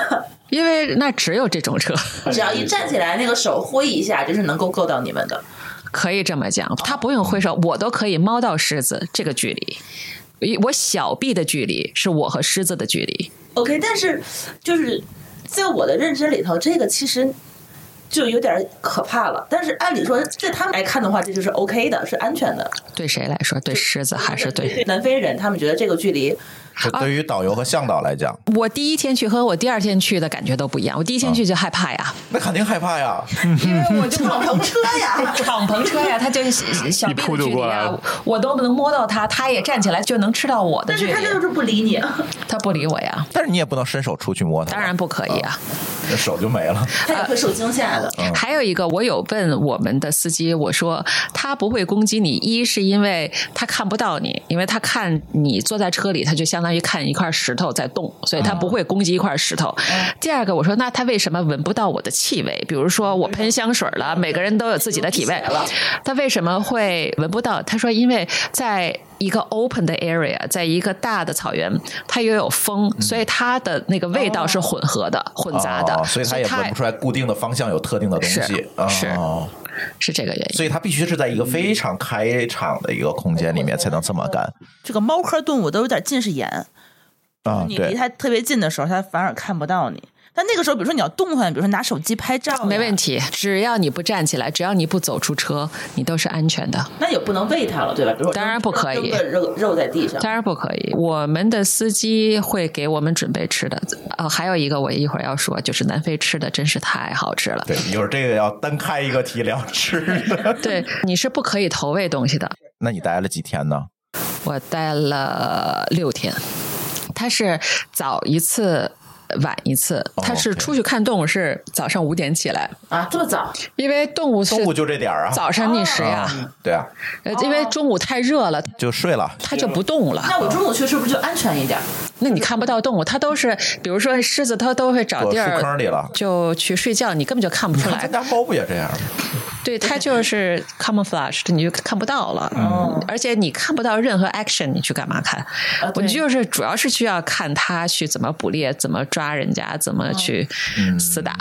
因为那只有这种车，只要一站起来，那个手挥一下，就是能够够到你们的。可以这么讲，他不用挥手，我都可以猫到狮子这个距离。我小臂的距离是我和狮子的距离。OK，但是就是在我的认知里头，这个其实。就有点可怕了，但是按理说，在他们来看的话，这就是 OK 的，是安全的。对谁来说？对狮子还是对南非人？他们觉得这个距离。对于导游和向导来讲，我第一天去和我第二天去的感觉都不一样。我第一天去就害怕呀，那肯定害怕呀，因为我就敞篷车呀，敞篷车呀，他就是小臂的距离啊，我都能摸到他，他也站起来就能吃到我的距离。但是他就是不理你，他不理我呀。但是你也不能伸手出去摸他，当然不可以啊，那手就没了，他也会受惊吓的。还有一个，我有问我们的司机，我说他不会攻击你，一是因为他看不到你，因为他看你坐在车里，他就相当于看一块石。头在动，所以它不会攻击一块石头。第二个，我说那它为什么闻不到我的气味？比如说我喷香水了，每个人都有自己的体味，它为什么会闻不到？他说，因为在一个 open 的 area，在一个大的草原，它又有风，所以它的那个味道是混合的、混杂的，所以它也闻不出来固定的方向有特定的东西。是是这个原因，所以它必须是在一个非常开敞的一个空间里面才能这么干。这个猫科动物都有点近视眼啊。你离它特别近的时候，它反而看不到你。但那个时候，比如说你要动换，比如说拿手机拍照，没问题。只要你不站起来，只要你不走出车，你都是安全的。那也不能喂它了，对吧？比如说，当然不可以。肉肉在地上，当然不可以。我们的司机会给我们准备吃的。呃，还有一个我一会儿要说，就是南非吃的真是太好吃了。对，一会儿这个要单开一个题聊吃的。对，你是不可以投喂东西的。那你待了几天呢？我待了六天。他是早一次，晚一次。他是出去看动物，是早上五点起来啊，这么早？因为动物中午就这点儿啊，早上觅食呀。对啊，因为中午太热了，就睡了，他就不动了。那我中午去是不是就安全一点？那你看不到动物，它都是，比如说狮子，它都会找地儿树坑里了，就去睡觉，你根本就看不出来。咱家猫不也这样吗？对，它就是 camouflage，你就看不到了。嗯而且你看不到任何 action，你去干嘛看？我就是主要是需要看它去怎么捕猎，怎么抓人家，怎么去厮打。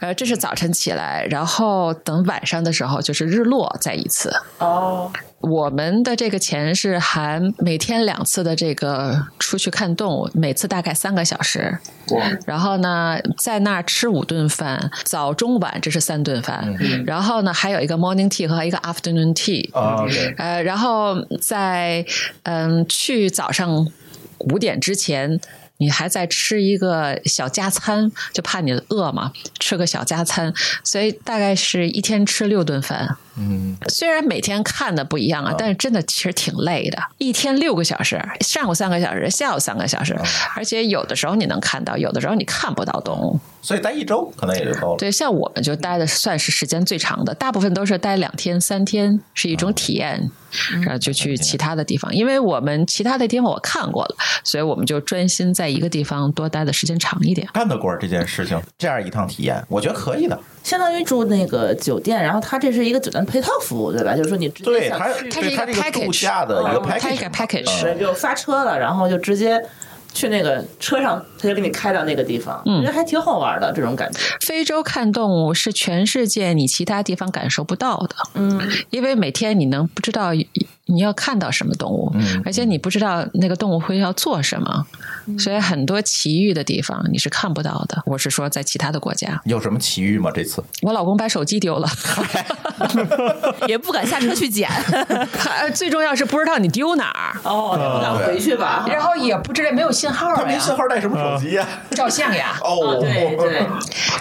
呃，这是早晨起来，然后等晚上的时候就是日落再一次。哦，我们的这个钱是含每天两次的这个出去看动物，每次大概三个小时。然后呢，在那儿吃五顿饭，早中晚这是三顿饭。嗯然后呢，还有一个 morning tea 和一个 afternoon tea。啊呃，然后在嗯去早上五点之前。你还在吃一个小加餐，就怕你饿嘛，吃个小加餐，所以大概是一天吃六顿饭。嗯，虽然每天看的不一样啊，但是真的其实挺累的，一天六个小时，上午三个小时，下午三个小时，而且有的时候你能看到，有的时候你看不到动物。所以待一周可能也就够了。对，像我们就待的算是时间最长的，大部分都是待两天、三天，是一种体验，然后就去其他的地方。因为我们其他的地方我看过了，所以我们就专心在一个地方多待的时间长一点。干得过这件事情，这样一趟体验，我觉得可以的。相当于住那个酒店，然后它这是一个酒店配套服务，对吧？就是说你直接对，它，它是一个度假的一个哦 package，它一个 package 对，就发车了，然后就直接去那个车上，他就给你开到那个地方，嗯。我觉得还挺好玩的这种感觉。非洲看动物是全世界你其他地方感受不到的，嗯，因为每天你能不知道你要看到什么动物，嗯而且你不知道那个动物会要做什么，所以很多奇遇的地方你是看不到的。我是说在其他的国家，有什么奇遇吗？这次我老公把手机丢了，也不敢下车去捡。最重要是不知道你丢哪儿，哦，不敢回去吧？然后也不知道没有信号他没信，号带什么手机呀？照相呀。哦，对对，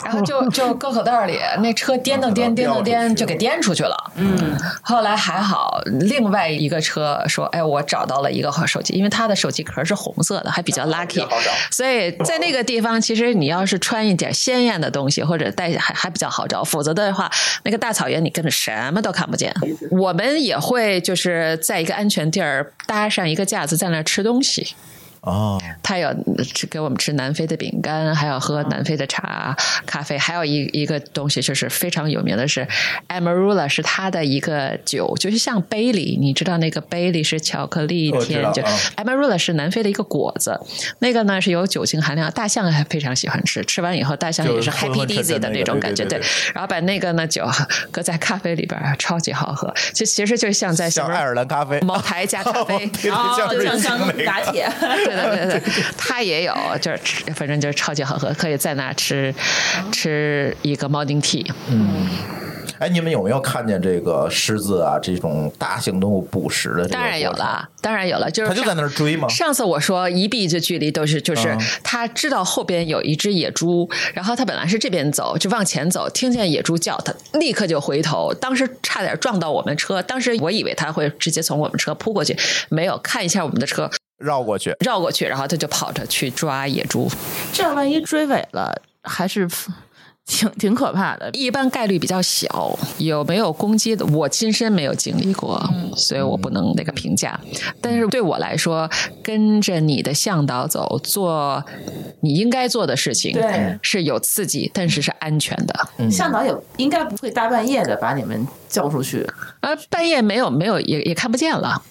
然后就就搁口袋里，那车颠噔颠颠噔颠就给颠出去了。嗯，后来还好，另外一个车说：“哎，我找到了一个手机，因为他的手机壳是红色的，还比较 lucky。所以在那个地方，其实你要是穿一点鲜艳的东西，或者带还还比较好找，否则的话，那个大草原你根本什么都看不见。我们也会就是在一个安全地儿搭上一个架子，在那儿吃东西。哦，他有吃给我们吃南非的饼干，还有喝南非的茶、咖啡，还有一一个东西就是非常有名的是 Amarula，是他的一个酒，就是像杯里，你知道那个杯里是巧克力甜酒、道嗯。Amarula 是南非的一个果子，那个呢是有酒精含量，大象还非常喜欢吃，吃完以后大象也是 happy dizzy 的那种感觉，对对对。然后把那个呢酒搁在咖啡里边，超级好喝，就其实就像在像爱尔兰咖啡，茅台加咖啡。对对像哦，瑞幸像像那个。打铁，对对对对，它 也有，就是吃反正就是超级好喝，可以在那吃吃一个 morning tea。哎，你们有没有看见这个狮子啊这种大型动物捕食的这个？当然有了，，当然有了，就是它就在那儿追吗？上次我说一臂的距离都是，就是嗯他知道后边有一只野猪，然后他本来是这边走，就往前走，听见野猪叫，他立刻就回头，当时差点撞到我们车，当时我以为他会直接从我们车扑过去，没有看一下我们的车，绕过去，绕过去，然后他就跑着去抓野猪，这样万一追尾了，还是挺挺可怕的。一般概率比较小，有没有攻击的，我亲身没有经历过，所以我不能那个评价。但是对我来说，跟着你的向导走，做你应该做的事情，对是有刺激，但是是安全的。向导也应该不会大半夜的把你们叫出去，呃，半夜没有没有也也看不见了。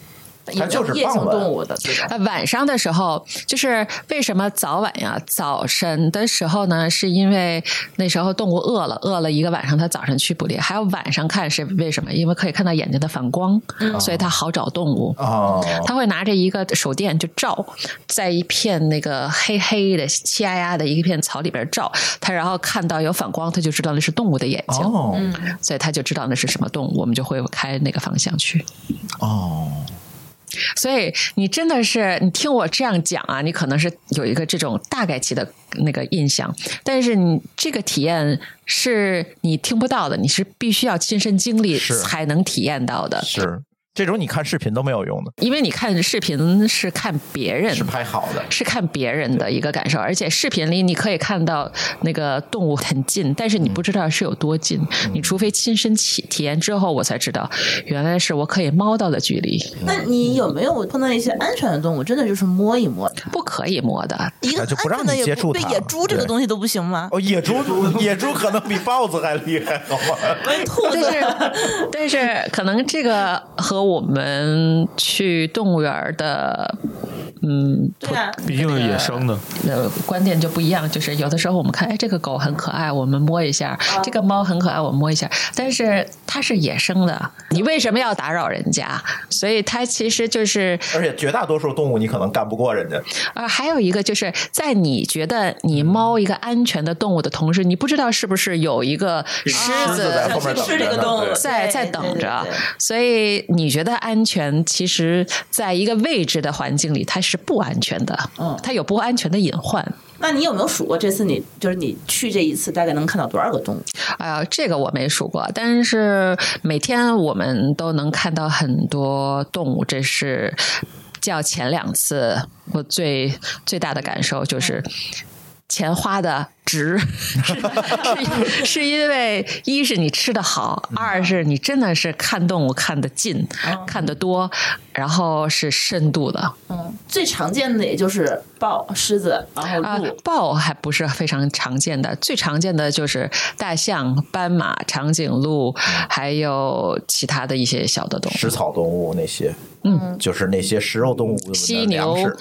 它就是夜行动物的？呃，晚上的时候，就是为什么早晚呀？早晨的时候呢，是因为那时候动物饿了，饿了一个晚上，它早上去捕猎；还有晚上看是为什么？因为可以看到眼睛的反光，所以它好找动物。哦，他会拿着一个手电就照，在一片那个黑黑的、漆压压的一片草里边照，它然后看到有反光，它就知道那是动物的眼睛，哦，所以它就知道那是什么动物，我们就会开那个方向去。哦，所以你真的是，你听我这样讲啊，你可能是有一个这种大概期的那个印象，但是你这个体验是你听不到的，你是必须要亲身经历才能体验到的。是。这种你看视频都没有用的，因为你看视频是看别人是拍好的，是看别人的一个感受，而且视频里你可以看到那个动物很近，但是你不知道是有多近。你除非亲身体体验之后，我才知道原来是我可以猫到的距离。那你有没有碰到一些安全的动物，真的就是摸一摸它？不可以摸的，一个就不让安全的接触对野猪这个东西都不行吗？哦，野猪野猪可能比豹子还厉害，好吗？兔子但是但是可能这个和我们去动物园的嗯对啊，毕竟是野生的，呃观点就不一样，就是有的时候我们看，哎，这个狗很可爱，我们摸一下；这个猫很可爱，我们摸一下。但是它是野生的，你为什么要打扰人家？所以它其实就是而且绝大多数动物你可能干不过人家，啊，还有一个就是在你觉得你猫一个安全的动物的同时，你不知道是不是有一个狮狮子在后面等吃这着呢对个动物。在在等着。所以你觉得安全，其实在一个未知的环境里，它是不安全的。嗯它有不安全的隐患。那你有没有数过这次你就是你去这一次大概能看到多少个动物？哎呀，这个我没数过，但是每天我们都能看到很多动物，这是较前两次我最最大的感受就是。钱花的值，是是是因为一是你吃的好，二是你真的是看动物看得近，看得多，然后是深度的嗯，最常见的也就是豹、狮子，然后。豹还不是非常常见的，最常见的就是大象、斑马、长颈鹿，还有其他的一些小的动物。食草动物那些，嗯，就是那些食肉动物的犀牛食。、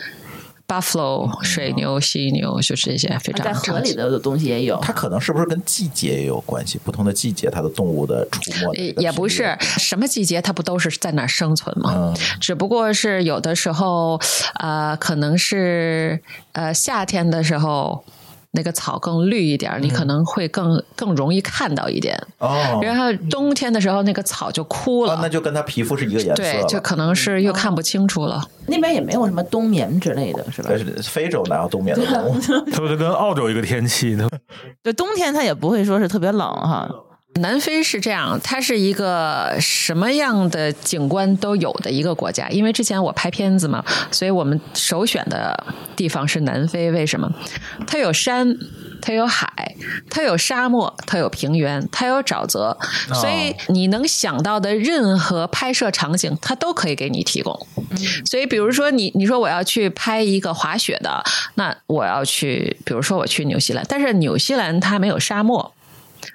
buffalo、水牛、犀牛，就是这些非常在河常见。里的东西也有，它可能是不是跟季节也有关系？不同的季节，它的动物的出没也也不是什么季节，它不都是在那儿生存吗？嗯只不过是有的时候，呃，可能是呃夏天的时候，那个草更绿一点儿，你可能会更更容易看到一点。哦，然后冬天的时候，那个草就枯了，啊那就跟它皮肤是一个颜色对，就可能是又看不清楚了。那边也没有什么冬眠之类的，是吧？是非洲哪有冬眠的动物？它不是跟澳洲一个天气呢？对冬天它也不会说是特别冷哈。南非是这样，它是一个什么样的景观都有的一个国家。因为之前我拍片子嘛，所以我们首选的地方是南非。为什么？它有山，它有海，它有沙漠，它有平原，它有沼泽，所以你能想到的任何拍摄场景，它都可以给你提供。所以，比如说你你说我要去拍一个滑雪的，那我要去，比如说我去纽西兰，但是纽西兰它没有沙漠。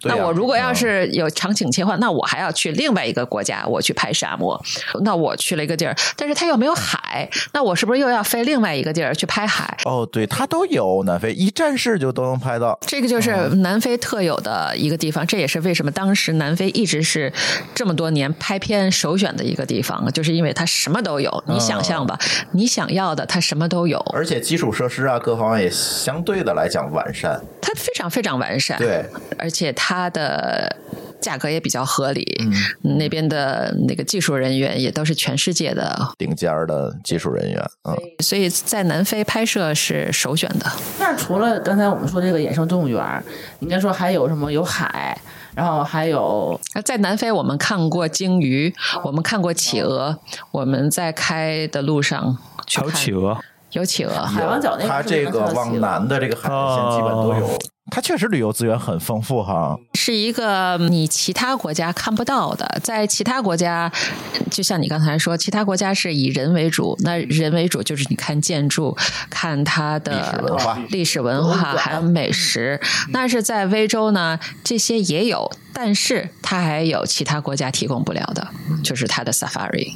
那我如果要嗯是有场景切换，那我还要去另外一个国家，我去拍沙漠。那我去了一个地儿，但是它又没有海，那我是不是又要飞另外一个地儿去拍海？哦，对，它都有南非一站式就都能拍到。这个就是南非特有的一个地方，这也是为什么当时南非一直是这么多年拍片首选的一个地方，就是因为它什么都有。你想象吧，你想要的它什么都有，而且基础设施啊，各方面也相对的来讲完善。它非常非常完善。对，而且它的价格也比较合理。嗯那边的那个技术人员也都是全世界的，顶尖儿的技术人员，嗯，所以在南非拍摄是首选的。那除了刚才我们说这个野生动物园儿，应该说还有什么？有海，然后还有那在南非，我们看过鲸鱼，我们看过企鹅，我们在开的路上还有企，鹅，有企鹅。海王角那它是不是这个往南的这个海岸线基本都有。它确实旅游资源很丰富哈，是一个你其他国家看不到的，在其他国家，就像你刚才说，其他国家是以人为主，那人为主就是你看建筑，看它的历史文化历史文化还有美食。那是在非洲呢，这些也有，但是它还有其他国家提供不了的，就是它的 safari。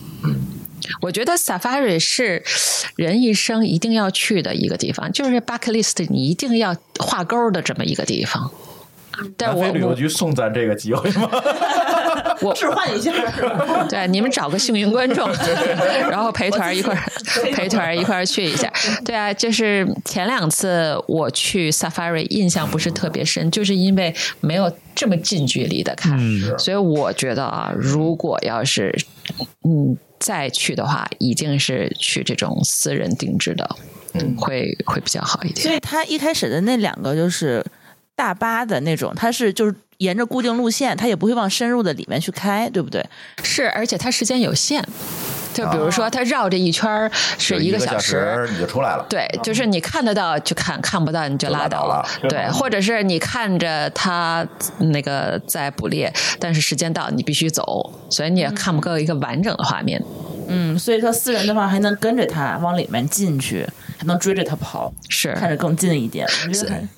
我觉得 safari 是人一生一定要去的一个地方，就是 bucket list 你一定要画勾的这么一个地方。但我旅游局送咱这个机会吗？我置换一下，对你们找个幸运观众，然后陪团一块儿陪团一块儿去一下。对啊，就是前两次我去 Safari 印象不是特别深，就是因为没有这么近距离的看，嗯所以我觉得啊，如果要是嗯再去的话，一定是去这种私人定制的，嗯会会比较好一点。所以他一开始的那两个就是大巴的那种，他是就是沿着固定路线，它也不会往深入的里面去开，对不对？是，而且它时间有限。就比如说，它绕这一圈儿是一个小时，你就出来了。对，就是你看得到就看，看不到你就拉倒了。对，或者是你看着它那个在捕猎，但是时间到你必须走，所以你也看不够一个完整的画面。嗯，所以说私人的话还能跟着它往里面进去，还能追着他跑，是看着更近一点。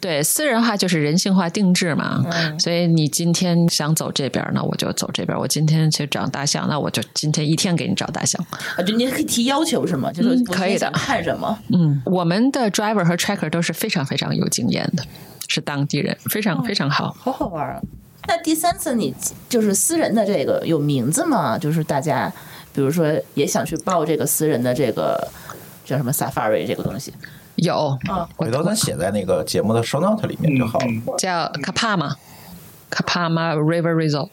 对，私人化就是人性化定制嘛。嗯，所以你今天想走这边，那我就走这边；我今天去找大象，那我就今天一天给你找大象。啊，就你可以提要求是吗？就是可以的。看什么？嗯，我们的 driver 和 tracker 都是非常非常有经验的，是当地人，非常非常好，好好玩啊。那第三次你就是私人的这个有名字吗？就是大家。比如说，也想去报这个私人的这个叫什么 Safari 这个东西，有啊，回头咱写在那个节目的 show note 里面就好了。叫 Kapama，Kapama River Resort。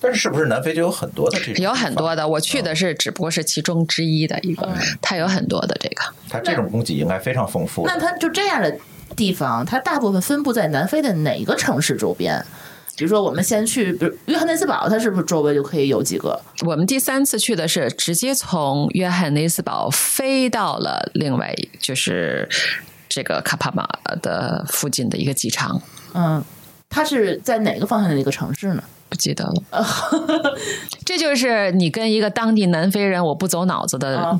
但是是不是南非就有很多的这种？有很多的，我去的是只不过是其中之一的一个，它有很多的这个。它这种供给应该非常丰富。那它就这样的地方，它大部分分布在南非的哪个城市周边？比如说，我们先去，比如约翰内斯堡，它是不是周围就可以有几个？我们第三次去的是直接从约翰内斯堡飞到了另外就是这个卡帕马的附近的一个机场。嗯，它是在哪个方向的一个城市呢？不记得了，这就是你跟一个当地南非人，我不走脑子的，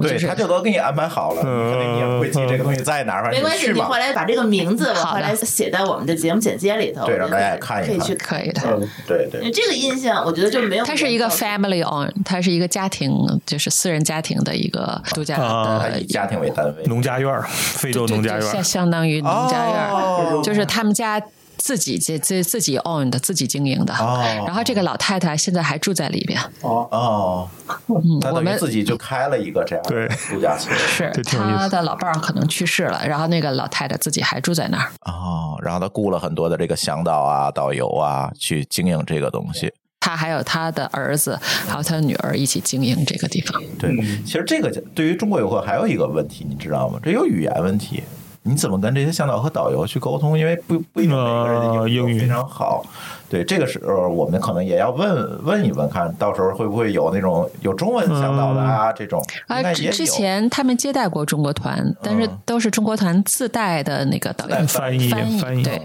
对，他就都给你安排好了，你也不会记这个东西在哪儿，没关系，你后来把这个名字，我后来写在我们的节目简介里头，对，让大家也看一看，可以去可以的，对对。这个印象，我觉得就没有。它是一个 family on，它是一个家庭，就是私人家庭的一个度假的，以家庭为单位，农家院，非洲农家院，相相当于农家院，就是他们家。自己自自自己 own 的，自己经营的。哦。然后这个老太太现在还住在里边。哦哦。嗯，我们自己就开了一个这样对度假村。是。他的老伴儿可能去世了，然后那个老太太自己还住在那儿。哦。然后他雇了很多的这个向导啊、导游啊，去经营这个东西。他还有他的儿子，还有他的女儿一起经营这个地方。对。其实这个对于中国游客还有一个问题，你知道吗？这有语言问题。你怎么跟这些向导和导游去沟通？因为不不一定每个人的英语非常好。对，这个时候我们可能也要问问一问，看到时候会不会有那种有中文向导的啊？这种啊，之前他们接待过中国团，但是都是中国团自带的那个导游翻译翻译对。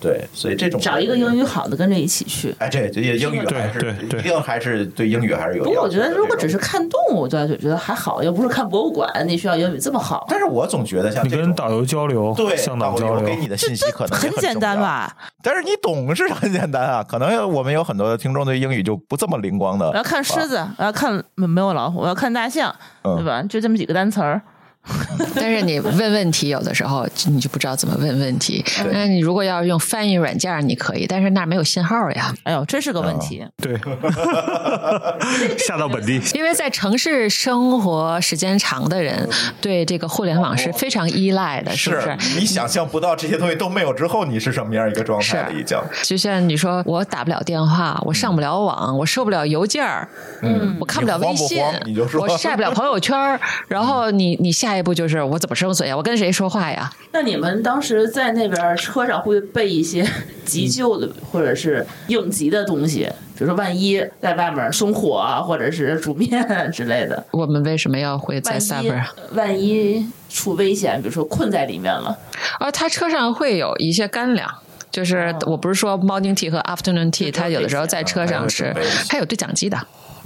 对，所以这种找一个英语好的跟着一起去。哎，这也英语还是一定还是对英语还是有。不过我觉得，如果只是看动物，就就觉得还好，又不是看博物馆，你需要英语这么好。但是我总觉得像你跟导游交流，对向导交流给你的信息可能很简单吧？但是你懂是很简单啊。可能我们有很多的听众对英语就不这么灵光的。我要看狮子，我要看没有老虎，我要看大象，对吧？就这么几个单词儿。但是你问问题，有的时候你就不知道怎么问问题。那你如果要用翻译软件，你可以，但是那儿没有信号呀。哎呦，这是个问题。对，下到本地，因为在城市生活时间长的人，对这个互联网是非常依赖的，是不是？你想象不到这些东西都没有之后，你是什么样一个状态了？已经。就像你说，我打不了电话，我上不了网，我收不了邮件嗯，我看不了微信，你就说我晒不了朋友圈然后你你下。下一步就是我怎么生存呀？我跟谁说话呀？那你们当时在那边车上会备一些急救的或者是应急的东西，比如说万一在外面生火啊，或者是煮面之类的。我们为什么要会在下边？万一出危险，比如说困在里面了。啊，他车上会有一些干粮，就是我不是说 morning tea 和 afternoon tea，他有的时候在车上吃，他有对讲机的。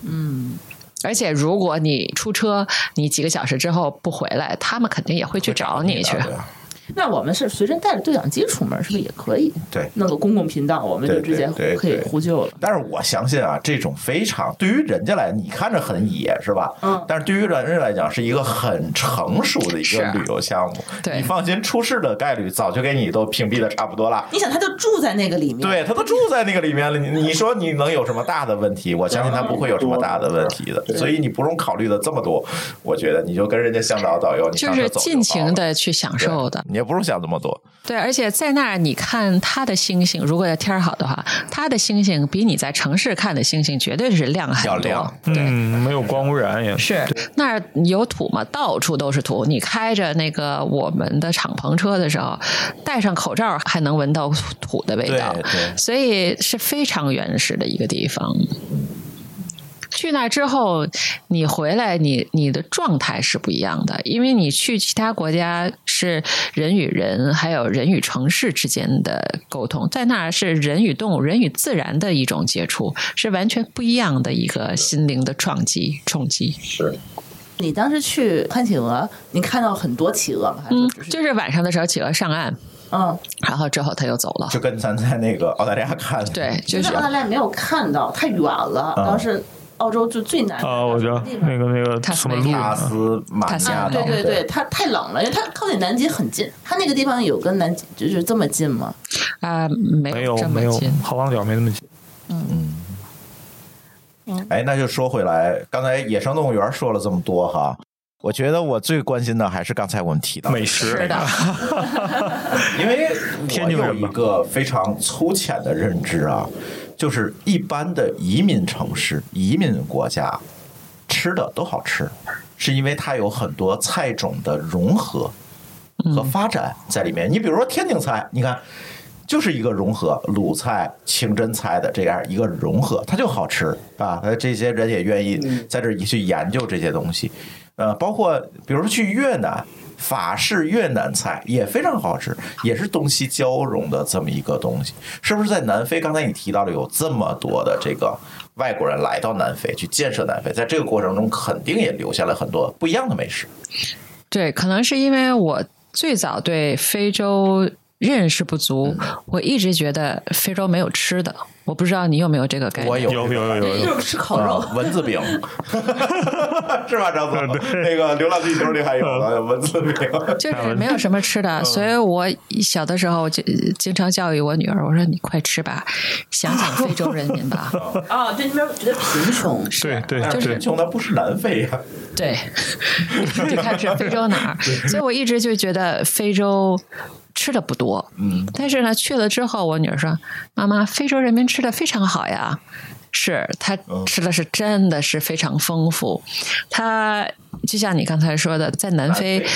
嗯。而且，如果你出车，你几个小时之后不回来，他们肯定也会去找你去。那我们是随身带着对讲机出门，是不是也可以？对，弄个公共频道，我们就直接可以呼救了。但是我相信啊，这种非常对于人家来，你看着很野是吧？嗯。但是对于人家来讲，是一个很成熟的一个旅游项目。对。你放心，出事的概率早就给你都屏蔽的差不多了。你想，他就住在那个里面，对他都住在那个里面了。你你说你能有什么大的问题？我相信他不会有什么大的问题的。所以你不用考虑的这么多。我觉得你就跟人家向导导游，你就是尽情的去享受的。你也不用想这么多。对，而且在那儿你看它的星星，如果要天儿好的话，它的星星比你在城市看的星星绝对是亮很多。要亮对。嗯，没有光污染也是那儿有土嘛，到处都是土。你开着那个我们的敞篷车的时候，戴上口罩还能闻到土的味道对对，所以是非常原始的一个地方。去那之后，你回来，你你的状态是不一样的，因为你去其他国家是人与人，还有人与城市之间的沟通，在那儿是人与动物、人与自然的一种接触，是完全不一样的一个心灵的撞击冲击。是，你当时去看企鹅，你看到很多企鹅吗？还是嗯就是晚上的时候企鹅上岸，嗯，然后之后他又走了。就跟咱在那个澳大利亚看的对，就就是是澳大利亚没有看到，太远了。嗯当时澳洲就最难啊，我觉得那个那个什么路马尼亚塔斯马尼亚岛，对对对，它太冷了，因为它靠近南极很近。它那个地方有跟南极就是这么近吗？啊、没没有这么有没有近。好望角没那么近。嗯。哎，那就说回来，刚才野生动物园说了这么多哈，我觉得我最关心的还是刚才我们提到美食的，因为我有天津人嘛一个非常粗浅的认知啊，就是一般的移民城市、移民国家吃的都好吃，是因为它有很多菜种的融合和发展在里面。你比如说天津菜，你看。就是一个融合鲁菜、清真菜的这样一个融合，它就好吃啊！呃，这些人也愿意在这儿去研究这些东西，呃，包括比如说去越南，法式越南菜也非常好吃，也是东西交融的这么一个东西，是不是？在南非，刚才你提到了有这么多的这个外国人来到南非去建设南非，在这个过程中肯定也留下了很多不一样的美食。对，可能是因为我最早对非洲认识不足，嗯我一直觉得非洲没有吃的。我不知道你有没有这个概念？我有有有有有有，就是吃烤肉。啊蚊子饼，是吧，张总？那个《流浪地球》里还有呢，蚊子饼。就是没有什么吃的，嗯所以我小的时候就经常教育我女儿，我说你快吃吧，想想非洲人民吧。啊，对那边觉得贫穷，对对就是贫穷的不是南非呀、对，就看是非洲哪儿。所以我一直就觉得非洲吃的不多，嗯，但是呢，去了之后，我女儿说：“妈妈，非洲人民吃的非常好呀。”是他吃的是真的是非常丰富，他就像你刚才说的，在南非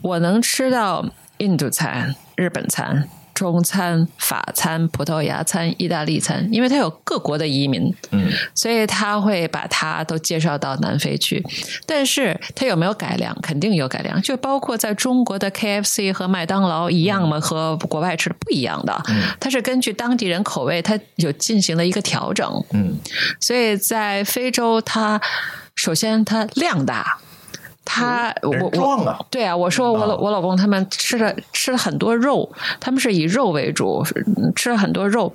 我能吃到印度餐、日本餐、中餐、法餐、葡萄牙餐、意大利餐，因为它有各国的移民，嗯，所以他会把它都介绍到南非去。但是它有没有改良？肯定有改良，就包括在中国的 KFC 和麦当劳一样吗？和国外吃的不一样的，它是根据当地人口味，它有进行了一个调整。嗯，所以在非洲，它首先它量大。它我人我壮啊对啊，我说我老我老公他们吃了吃了很多肉，他们是以肉为主，嗯吃了很多肉，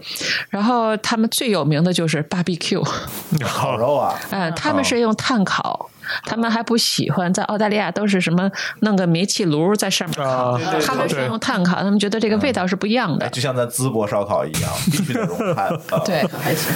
然后他们最有名的就是 barbecue，烤肉啊，嗯，他们是用炭烤，他们还不喜欢在澳大利亚都是什么弄个煤气炉在上面烤，啊他们是用炭烤，他们觉得这个味道是不一样的哎，。就像在淄博烧烤一样，必须得用炭。啊、对，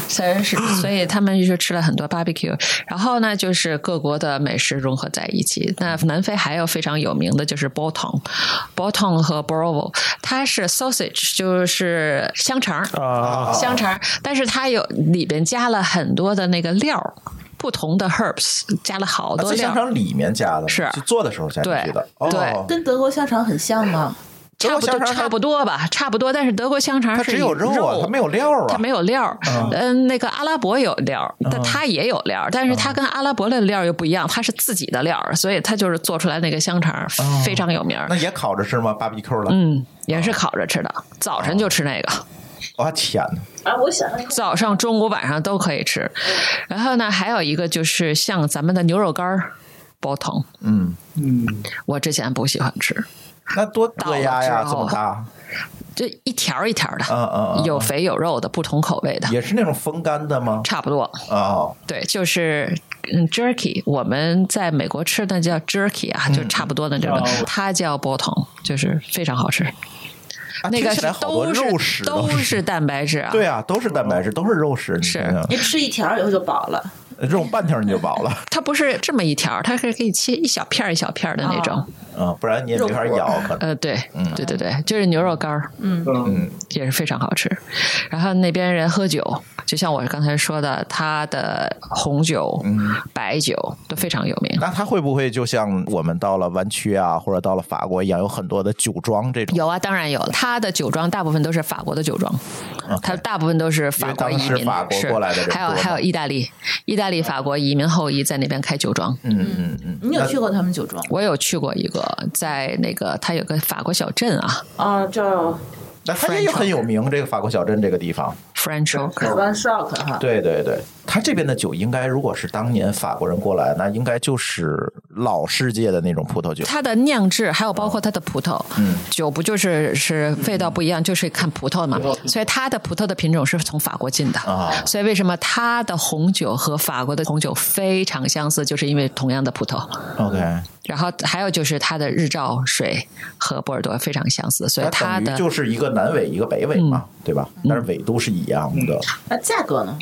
虽然是，所以他们就吃了很多 barbecue，然后呢，就是各国的美食融合在一起。那南非还有非常有名的就是 Bolton，Bolton 和 Borovo，它是 sausage，就是香肠，啊，香肠，但是它有里边加了很多的那个料儿，不同的 herbs，加了好啊，多料。在香肠里面加的，是做的时候加进去的。对对哦，跟德国香肠很像吗？差不多，差不多吧，差不多。但是德国香肠它是只有肉啊，它没有料啊。它没有料儿，嗯，那个阿拉伯有料儿，但它也有料，但是嗯它跟阿拉伯的料又不一样，它是自己的料，所以它就是做出来那个香肠非常有名儿那。也烤着吃吗？b 比 Q 了？嗯，也是烤着吃的，早晨就吃那个，我天哪！啊，我想象早上、中午、晚上都可以吃。然后呢，还有一个就是像咱们的牛肉干儿。包疼，嗯嗯，我之前不喜欢吃，那多硌牙呀，这么大。就一条儿一条儿的，嗯嗯嗯，有肥有肉的，不同口味的，也是那种风干的吗？差不多。哦，对，就是嗯，jerky，我们在美国吃的叫 jerky 啊，就差不多的这种，哦它叫波腾，就是非常好吃。啊那个都肉食都是。蛋白质啊，对啊，都是蛋白质，都是肉食。是你吃一条以后就饱了。这种半条你就饱了。它不是这么一条，它是可以切一小片一小片的那种。嗯嗯，不然你也没法咬，可能。呃，对，对对对，就是牛肉干儿，嗯，也是非常好吃。然后那边人喝酒，就像我刚才说的，他的红酒、白酒都非常有名。那他会不会就像我们到了湾区啊，或者到了法国一样，有很多的酒庄这种？有啊，当然有。他的酒庄大部分都是法国的酒庄，他大部分都是法国移民，法国是过来的人还有还有意大利，意大利、法国移民后裔在那边开酒庄。嗯嗯嗯，你有去过他们酒庄？我有去过一个，在那个他有个法国小镇啊啊，叫那它也很有名，这个法国小镇这个地方。，French Oak。One Shock 哈。对对对，它这边的酒应该，如果是当年法国人过来，那应该就是老世界的那种葡萄酒。它的酿制还有包括它的葡萄，嗯酒不就是是味道不一样，就是看葡萄嘛。所以它的葡萄的品种是从法国进的啊所以为什么它的红酒和法国的红酒非常相似，就是因为同样的葡萄。OK，然后还有就是它的日照水和波尔多非常相似，所以它的就是一个南纬一个北纬嘛，对吧？但是纬度是一样的。那价格呢？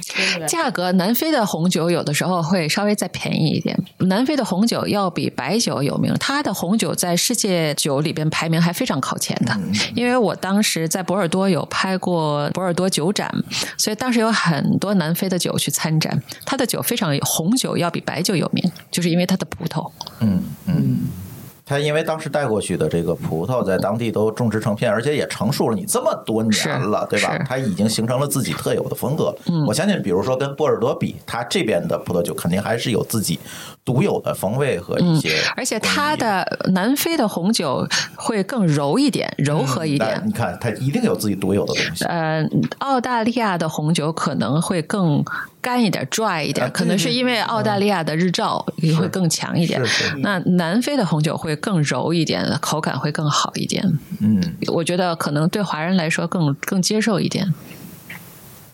价格，南非的红酒有的时候会稍微再便宜一点。南非的红酒要比白酒有名，它的红酒在世界酒里边排名还非常靠前的。因为我当时在波尔多有拍过波尔多酒展，所以当时有很多南非的酒去参展。它的酒非常红酒要比白酒有名，就是因为它的葡萄。嗯嗯。它因为当时带过去的这个葡萄在当地都种植成片，而且也成熟了你这么多年了，对吧是？它已经形成了自己特有的风格了。我相信，比如说跟波尔多比，它这边的葡萄酒肯定还是有自己独有的风味和一些。而且它的南非的红酒会更柔一点，柔和一点。但你看，它一定有自己独有的东西。呃，澳大利亚的红酒可能会更干一点、dry 一点，可能是因为澳大利亚的日照也会更强一点。那南非的红酒会更柔一点，口感会更好一点。嗯，我觉得可能对华人来说更更接受一点。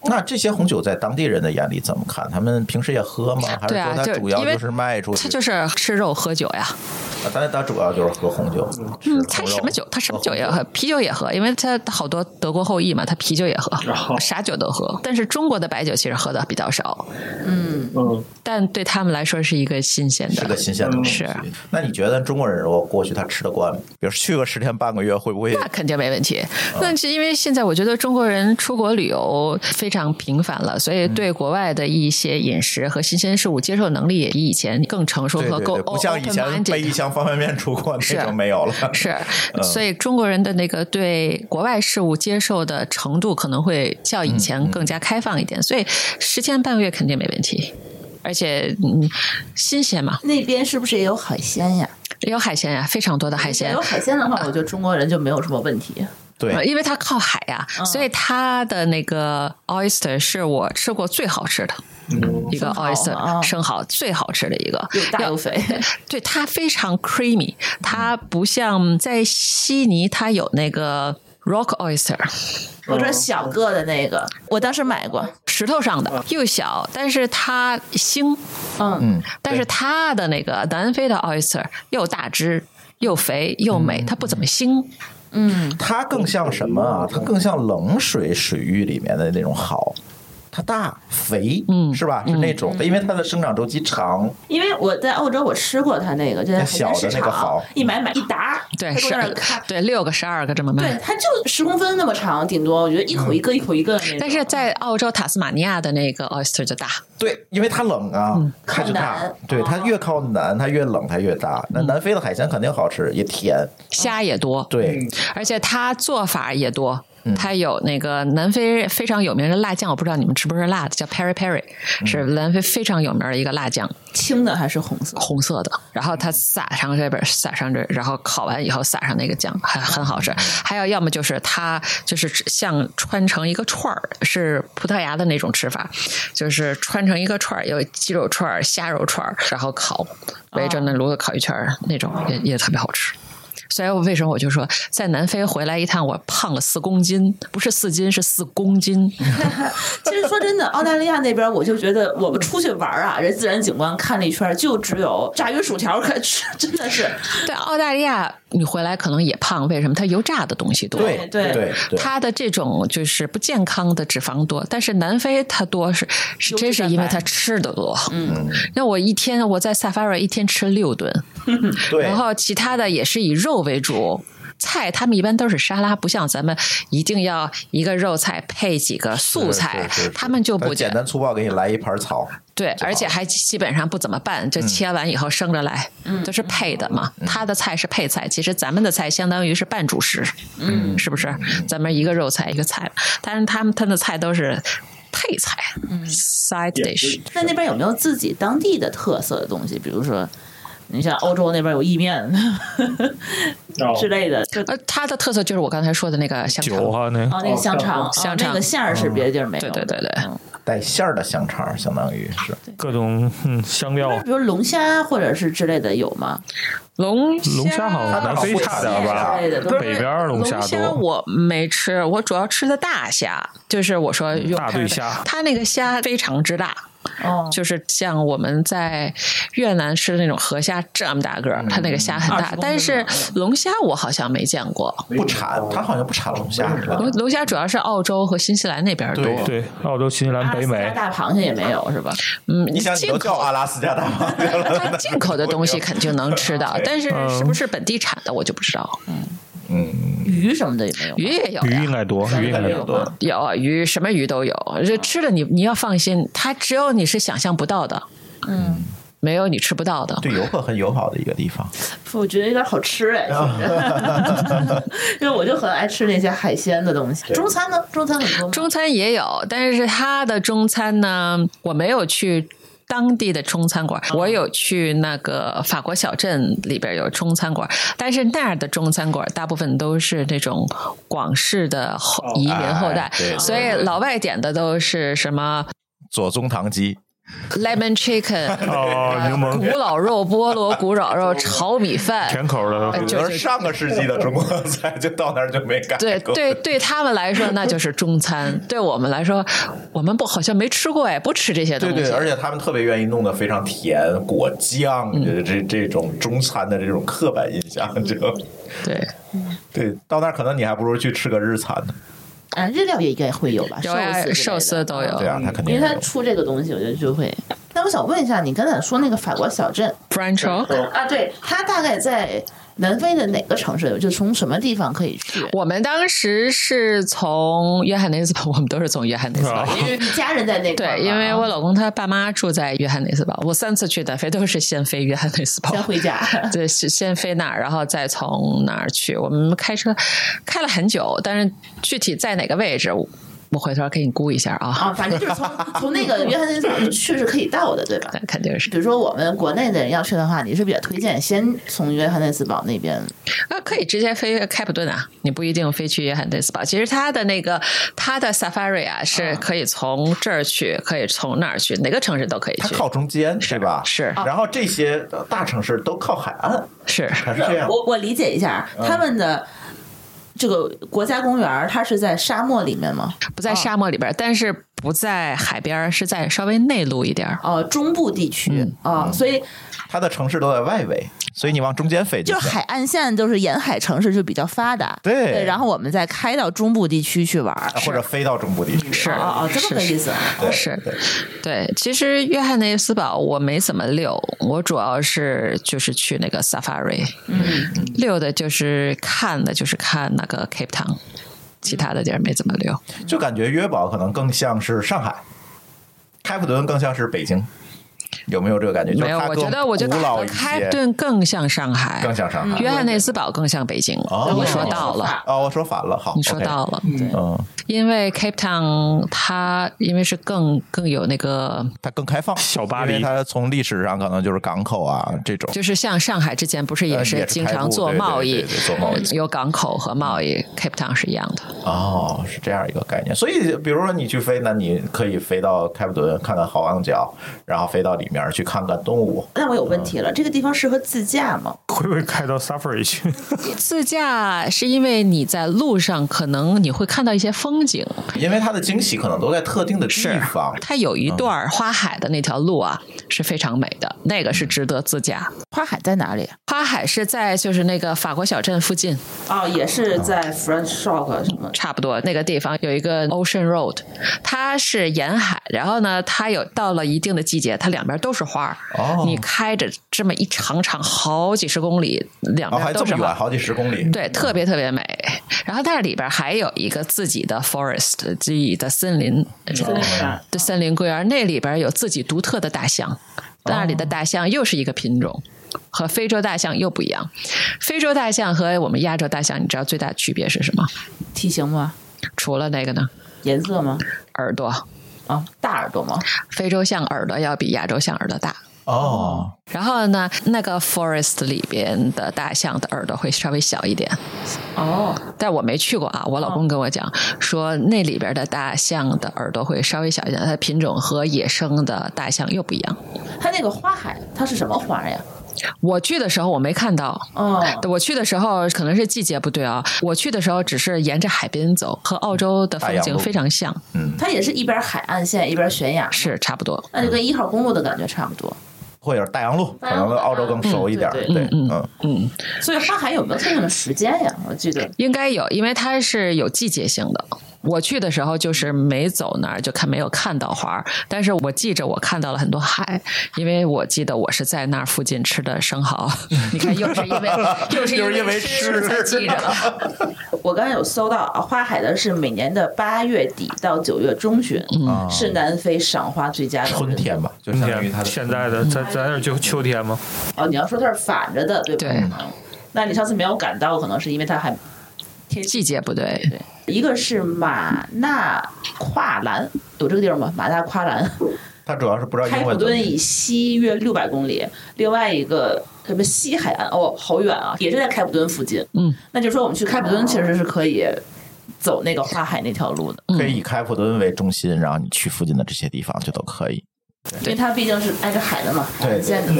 那这些红酒在当地人的眼里怎么看？他们平时也喝吗？还是对啊，说它就主要就是卖出去？他就是吃肉喝酒呀。啊但是它主要就是喝红酒。嗯，他什么酒？他什么酒也喝，啤酒也喝，因为他好多德国后裔嘛，他啤酒也喝，啥酒都喝。但是中国的白酒其实喝的比较少，嗯，但对他们来说是一个新鲜的，是个新鲜的东西。是那你觉得中国人如果过去他吃得惯吗？比如去个十天半个月，会不会？那肯定没问题。那是因为现在我觉得中国人出国旅游非常频繁了，所以对国外的一些饮食和新鲜事物接受能力也比以前更成熟和够不像以前背一箱方便面出国那是种没有了。是，所以中国人的那个对国外事物接受的程度可能会较以前更加开放一点，所以十天半个月肯定没问题。而且，嗯，新鲜嘛，那边是不是也有海鲜呀？有海鲜呀，非常多的海鲜有。海鲜的话，我觉得中国人就没有什么问题。呃对，因为它靠海呀、所以它的那个 oyster 是我吃过最好吃的。一个 oyster 啊。生蚝最好吃的一个，又大又肥，对它非常 creamy，它不像在悉尼，它有那个 rock oyster 或者小个的那个，我当时买过，石头上的，又小，但是它腥，嗯，嗯，但是它的那个南非的 oyster 又大只又肥又美，它不怎么腥。它更像什么啊？它更像冷水水域里面的那种蚝。它大肥，嗯，是吧？是那种的，因为它的生长周期长，因为我在澳洲我吃过它那个，就在小的那个好，一买买一打，对，它是。对六个十二个这么卖对，。它就十公分那么长，顶多我觉得一口一个，一口一个。但是在澳洲塔斯马尼亚的那个 oyster 就大，对，因为它冷啊，它就大。对，它越靠南，它越冷，它越大。那南非的海鲜肯定好吃，也甜。虾也多，对，而且它做法也多。它有那个南非非常有名的辣酱，我不知道你们吃不吃辣的，叫 peri peri，是南非非常有名的一个辣酱，青的还是红色？红色的。然后它撒上这边，撒上这，然后烤完以后撒上那个酱，很很好吃。还有要么就是它就是像穿成一个串儿，是葡萄牙的那种吃法，就是穿成一个串儿，有鸡肉串儿、虾肉串儿，然后烤，围着那炉子烤一圈儿，那种也也特别好吃。所以我为什么我就说，在南非回来一趟，我胖了四公斤，不是四斤，是四公斤。其实说真的，澳大利亚那边我就觉得我们出去玩啊，这自然景观看了一圈，就只有炸鱼薯条可吃，真的是。在澳大利亚，你回来可能也胖，为什么？它油炸的东西多。对，对对，它的这种就是不健康的脂肪多，但是南非它多是是真是因为它吃的多。嗯，那我一天我在 Safari 一天吃六顿，对，然后其他的也是以肉为主。菜他们一般都是沙拉，不像咱们一定要一个肉菜配几个素菜，是是是他们就不简单粗暴给你来一盘草。对，而且还基本上不怎么拌，就切完以后生着来，都是配的嘛。他的菜是配菜，其实咱们的菜相当于是半主食，嗯，是不是？咱们一个肉菜一个菜，但是他们他的菜都是配菜嗯，side dish。那那边有没有自己当地的特色的东西？比如说。你像欧洲那边有意面 之类的，呃，它的特色就是我刚才说的那个香肠啊，那个哦，那个香肠，香肠那个馅儿是别的地儿没有，对对对对，带馅儿的香肠，相当于是各种嗯香料，比如龙虾或者是之类的有吗？龙龙虾好像南非差点吧，北边龙虾多。我没吃，我主要吃的大虾，就是我说大对虾，它那个虾非常之大。哦，就是像我们在越南吃的那种河虾这么大个儿，它那个虾很大。但是龙虾我好像没见过，不产，它好像不产龙虾。龙龙虾主要是澳洲和新西兰那边多。对，澳洲、新西兰、北美。大螃蟹也没有是吧？嗯，你想都叫阿拉斯加大螃蟹了。它进口的东西肯定能吃到，但是是不是本地产的我就不知道。嗯嗯，鱼什么的也没有，鱼也有，鱼应该多，鱼应该多。有鱼，什么鱼都有。这吃的你你要放心，它只有你是想象不到的。嗯，没有你吃不到的。对游客很友好的一个地方。我觉得有点好吃哎，因为我就很爱吃那些海鲜的东西。中餐呢？中餐很多吗？中餐也有，但是它的中餐呢，我没有去。当地的中餐馆，我有去那个法国小镇里边有中餐馆，但是那儿的中餐馆大部分都是那种广式的后移民后代，所以老外点的都是什么？左宗棠鸡。Lemon chicken，哦，柠檬古老肉、菠萝古老肉、炒米饭，甜口的，就是上个世纪的中国菜，就到那儿就没改。对对，对他们来说那就是中餐，对我们来说，我们不好像没吃过哎，不吃这些东西。对对，而且他们特别愿意弄得非常甜，果酱，这这种中餐的这种刻板印象就对对，到那儿可能你还不如去吃个日餐呢。啊，日料也应该会有吧？寿司、寿司都有。对啊，他肯定。因为他出这个东西，我觉得就会。那我想问一下，你刚才说那个法国小镇 French 啊，对，它大概在。南非的哪个城市？就从什么地方可以去？我们当时是从约翰内斯堡，我们都是从约翰内斯堡，因为家人在那。对，因为我老公他爸妈住在约翰内斯堡，我三次去南非都是先飞约翰内斯堡，先回家。对，是先飞那儿，然后再从那儿去。我们开车开了很久，但是具体在哪个位置？我回头给你估一下啊！啊，反正就是从 从那个约翰内斯堡去是可以到的，对吧？肯定是。比如说我们国内的人要去的话，你是比较推荐先从约翰内斯堡那边啊，可以直接飞开普敦啊，你不一定非去约翰内斯堡。其实它的那个它的 Safari 啊，是可以从这儿去，可以从那儿去，哪个城市都可以去。它靠中间是吧？是。然后这些大城市都靠海岸，是是这样？我我理解一下他们的。这个国家公园它是在沙漠里面吗？不在沙漠里边，但是不在海边，是在稍微内陆一点哦，中部地区啊，所以它的城市都在外围。所以你往中间飞，就海岸线都是沿海城市就比较发达，对。然后我们再开到中部地区去玩，或者飞到中部地区，是。啊哦，这么个意思，是。对，其实约翰内斯堡我没怎么溜，我主要是就是去那个 safari，嗯，溜的就是看的就是看那个 Cape Town，其他的地儿没怎么溜，就感觉约堡可能更像是上海，开普敦更像是北京。有没有这个感觉？没有，我觉得我觉得开顿更像上海，更像上海。约翰内斯堡更像北京。哦。你说到了，哦，我说反了，好，你说到了，嗯，因为 Cape Town 它因为是更更有那个，它更开放，小巴黎，它从历史上可能就是港口啊这种，就是像上海之前不是也是经常做贸易，做贸易。有港口和贸易，Cape Town 是一样的。哦，是这样一个概念。所以，比如说你去飞，那你可以飞到开普敦看看好望角，然后飞到里面去看看动物。那我有问题了，这个地方适合自驾吗？会不会开到 Safari 去？自驾是因为你在路上可能你会看到一些风景，因为它的惊喜可能都在特定的地方。它有一段花海的那条路啊是非常美的，那个是值得自驾。花海在哪里？花海是在就是那个法国小镇附近哦，也是在 French Shock 什么差不多那个地方有一个 Ocean Road，它是沿海，然后呢，它有到了一定的季节，它两边都是花儿。哦，你开着这么一长长好几十公里，两边都是花，好几十公里，对，特别特别美。然后但是里边还有一个自己的 forest，自己的森林，的森林公园，那里边有自己独特的大象，那里的大象又是一个品种。和非洲大象又不一样，非洲大象和我们亚洲大象，你知道最大的区别是什么？体型吗？除了那个呢？颜色吗？耳朵啊，大耳朵吗？非洲象耳朵要比亚洲象耳朵大哦。然后呢，那个 forest 里边的大象的耳朵会稍微小一点哦。但我没去过啊，我老公跟我讲说那里边的大象的耳朵会稍微小一点，它的品种和野生的大象又不一样。它那个花海，它是什么花呀？我去的时候我没看到，嗯，我去的时候可能是季节不对啊。我去的时候只是沿着海边走，和澳洲的风景非常像。嗯，它也是一边海岸线一边悬崖，是差不多。那就跟一号公路的感觉差不多。会有大洋路，可能澳洲更熟一点。对对，嗯嗯。所以花海有没有特定的时间呀？我记得应该有，因为它是有季节性的。我去的时候就是没走那儿，就看没有看到花儿但是我记着我看到了很多海，因为我记得我是在那儿附近吃的生蚝。你看，又是因为又是因为吃才记着了。我刚才有搜到啊，花海的是每年的八月底到九月中旬，是南非赏花最佳的春天吧？就相当于它现在的在在那就秋天吗？哦，你要说它是反着的，对不？对。那你上次没有赶到，可能是因为它还天季节不对。对。一个是马纳跨栏，有这个地儿吗？马纳跨栏，它主要是不知道。开普敦以西约六百公里，另外一个什么西海岸哦，好远啊，也是在开普敦附近。嗯，那就说我们去开普敦其实是可以走那个花海那条路的，可以以开普敦为中心，然后你去附近的这些地方就都可以。因为它毕竟是挨着海的嘛，海线的。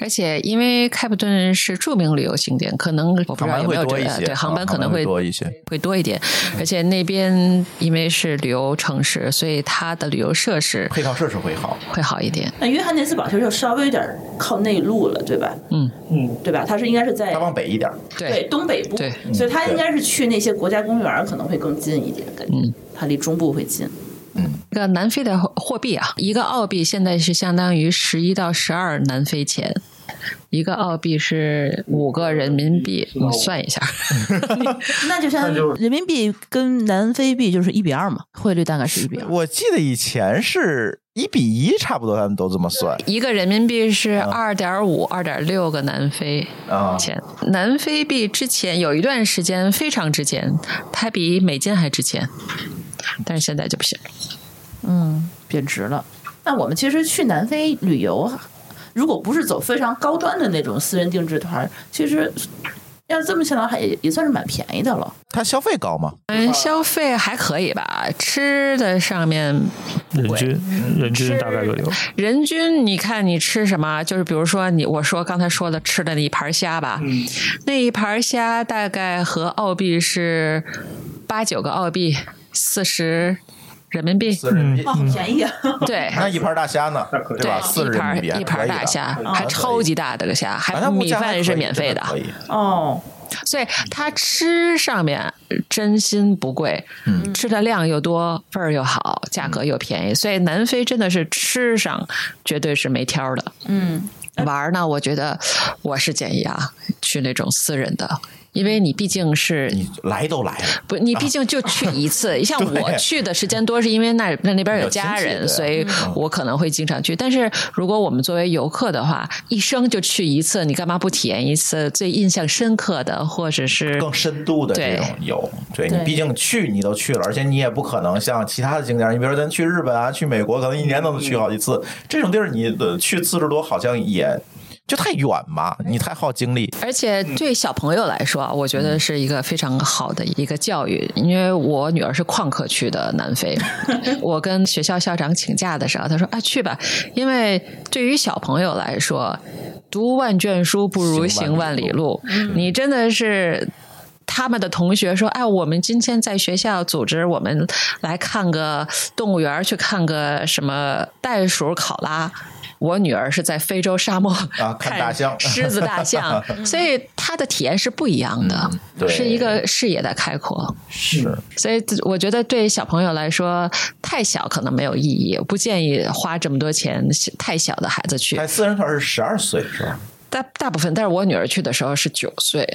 而且因为开普敦是著名旅游景点，可能我不知道有没有这个对航班可能会多一些，会多一点。而且那边因为是旅游城市，所以它的旅游设施配套设施会好，会好一点。那约翰内斯堡其实就稍微有点靠内陆了，对吧？嗯嗯，对吧？它是应该是在它往北一点，对东北部，对，所以它应该是去那些国家公园可能会更近一点，感觉它离中部会近。嗯，这个南非的货币啊，一个澳币现在是相当于十一到十二南非钱，一个澳币是五个人民币。我算一下，那就像人民币跟南非币就是一比二嘛，汇率大概是一比二。我记得以前是一比一，差不多他们都这么算。一个人民币是二点五、二点六个南非钱。南非币之前有一段时间非常值钱，它比美金还值钱。但是现在就不行，嗯，贬值了。那我们其实去南非旅游，如果不是走非常高端的那种私人定制团，其实要这么想的话也也算是蛮便宜的了。它消费高吗？嗯，消费还可以吧。吃的上面，人均人均大概多少？人均你看你吃什么？就是比如说你我说刚才说的吃的那一盘虾吧，那一盘虾大概和澳币是八九个澳币。四十人民币，四人民币，好便宜啊！对，那一盘大虾呢？对吧？四一盘一盘大虾，还超级大的个虾，还米饭是免费的。哦，所以它吃上面真心不贵，嗯吃的量又多，味儿又好，价格又便宜，所以南非真的是吃上绝对是没挑的。嗯，玩呢，我觉得我是建议啊，去那种私人的。因为你毕竟是你来都来了，不，你毕竟就去一次。像我去的时间多，是因为那那那边有家人，所以我可能会经常去。但是如果我们作为游客的话，一生就去一次，你干嘛不体验一次最印象深刻的，或者是更深度的这种游？对你毕竟去你都去了，而且你也不可能像其他的景点，你比如说咱去日本啊、去美国，可能一年都能去好几次。这种地儿你的去次数多，好像也。就太远嘛，你太耗精力。而且对小朋友来说啊，我觉得是一个非常好的一个教育，因为我女儿是旷课去的南非，我跟学校校长请假的时候，他说啊去吧，因为对于小朋友来说，读万卷书不如行万里路，你真的是。他们的同学说：“哎，我们今天在学校组织，我们来看个动物园，去看个什么袋鼠考拉。”我女儿是在非洲沙漠啊看大象、狮子、大象，所以她的体验是不一样的，是一个视野的开阔。是，所以我觉得对小朋友来说，太小可能没有意义，不建议花这么多钱太小的孩子去。开私人团是十二岁是吧？大大部分，但是我女儿去的时候是九岁，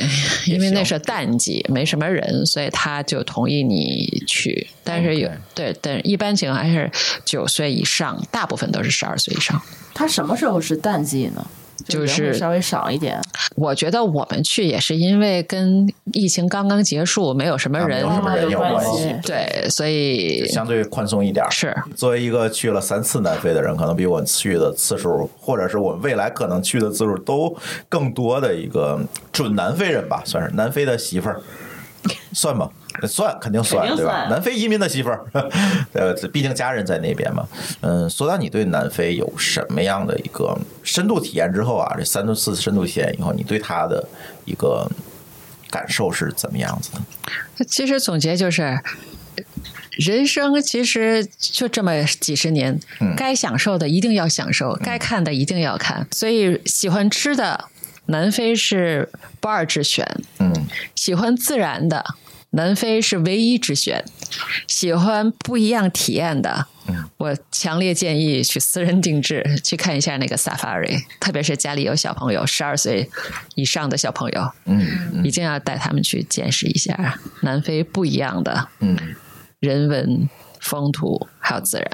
因为那是淡季，没什么人，所以她就同意你去。但是有对，但一般情况还是九岁以上，大部分都是十二岁以上。她什么时候是淡季呢？就是稍微少一点。我觉得我们去也是因为跟疫情刚刚结束，没有什么人，什么人有关系。对，所以相对宽松一点。是作为一个去了三次南非的人，可能比我去的次数，或者是我们未来可能去的次数都更多的一个准南非人吧，算是南非的媳妇儿，算吧？算肯定算对吧？南非移民的媳妇儿，呃，毕竟家人在那边嘛。嗯，说到你对南非有什么样的一个深度体验之后啊，这三次深度体验以后，你对他的一个感受是怎么样子的？其实总结就是，人生其实就这么几十年，该享受的一定要享受，该看的一定要看。所以喜欢吃的，南非是不二之选。嗯，喜欢自然的。南非是唯一之选，喜欢不一样体验的，我强烈建议去私人定制去看一下那个 Safari，特别是家里有小朋友，十二岁以上的小朋友，嗯，一定要带他们去见识一下南非不一样的，嗯，人文风土还有自然。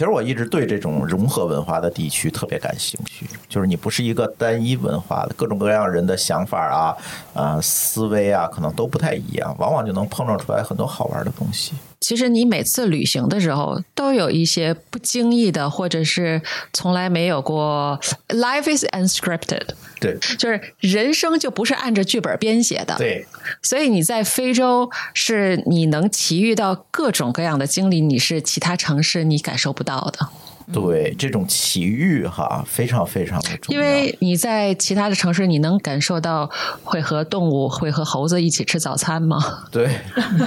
其实我一直对这种融合文化的地区特别感兴趣，就是你不是一个单一文化的，各种各样人的想法啊、啊思维啊，可能都不太一样，往往就能碰撞出来很多好玩的东西。其实你每次旅行的时候，都有一些不经意的，或者是从来没有过。Life is unscripted，对，就是人生就不是按着剧本编写的。对，所以你在非洲是你能奇遇到各种各样的经历，你是其他城市你感受不到到的。对这种奇遇哈，非常非常的重要。因为你在其他的城市，你能感受到会和动物、会和猴子一起吃早餐吗？对，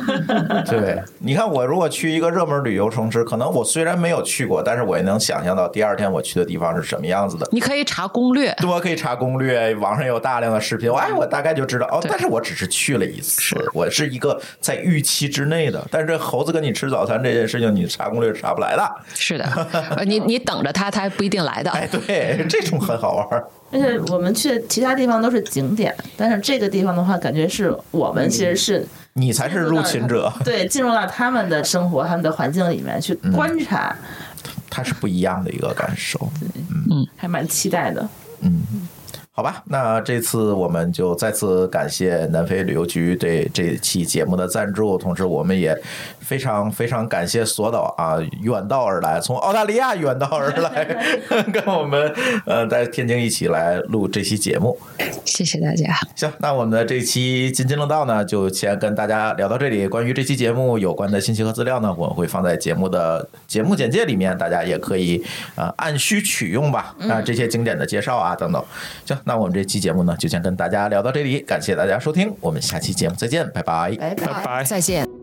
对。你看，我如果去一个热门旅游城市，可能我虽然没有去过，但是我也能想象到第二天我去的地方是什么样子的。你可以查攻略，对，我可以查攻略，网上有大量的视频，哎，我大概就知道哦。但是我只是去了一次，我是一个在预期之内的。但是这猴子跟你吃早餐这件事情，你查攻略查不来的。是的。你 你你等着他，他还不一定来的。哎，对，这种很好玩。而且我们去其他地方都是景点，但是这个地方的话，感觉是我们其实是你才是入侵者。对，进入到他们的生活、他们的环境里面去观察，它是不一样的一个感受。嗯，还蛮期待的。嗯。好吧，那这次我们就再次感谢南非旅游局对这期节目的赞助，同时我们也非常非常感谢索导啊，远道而来，从澳大利亚远道而来，跟我们呃在天津一起来录这期节目。谢谢大家。行，那我们的这期津津乐道呢，就先跟大家聊到这里。关于这期节目有关的信息和资料呢，我们会放在节目的节目简介里面，大家也可以啊按需取用吧。啊，这些经典的介绍啊等等。行。那我们这期节目呢，就先跟大家聊到这里，感谢大家收听，我们下期节目再见，拜拜，拜拜，再见。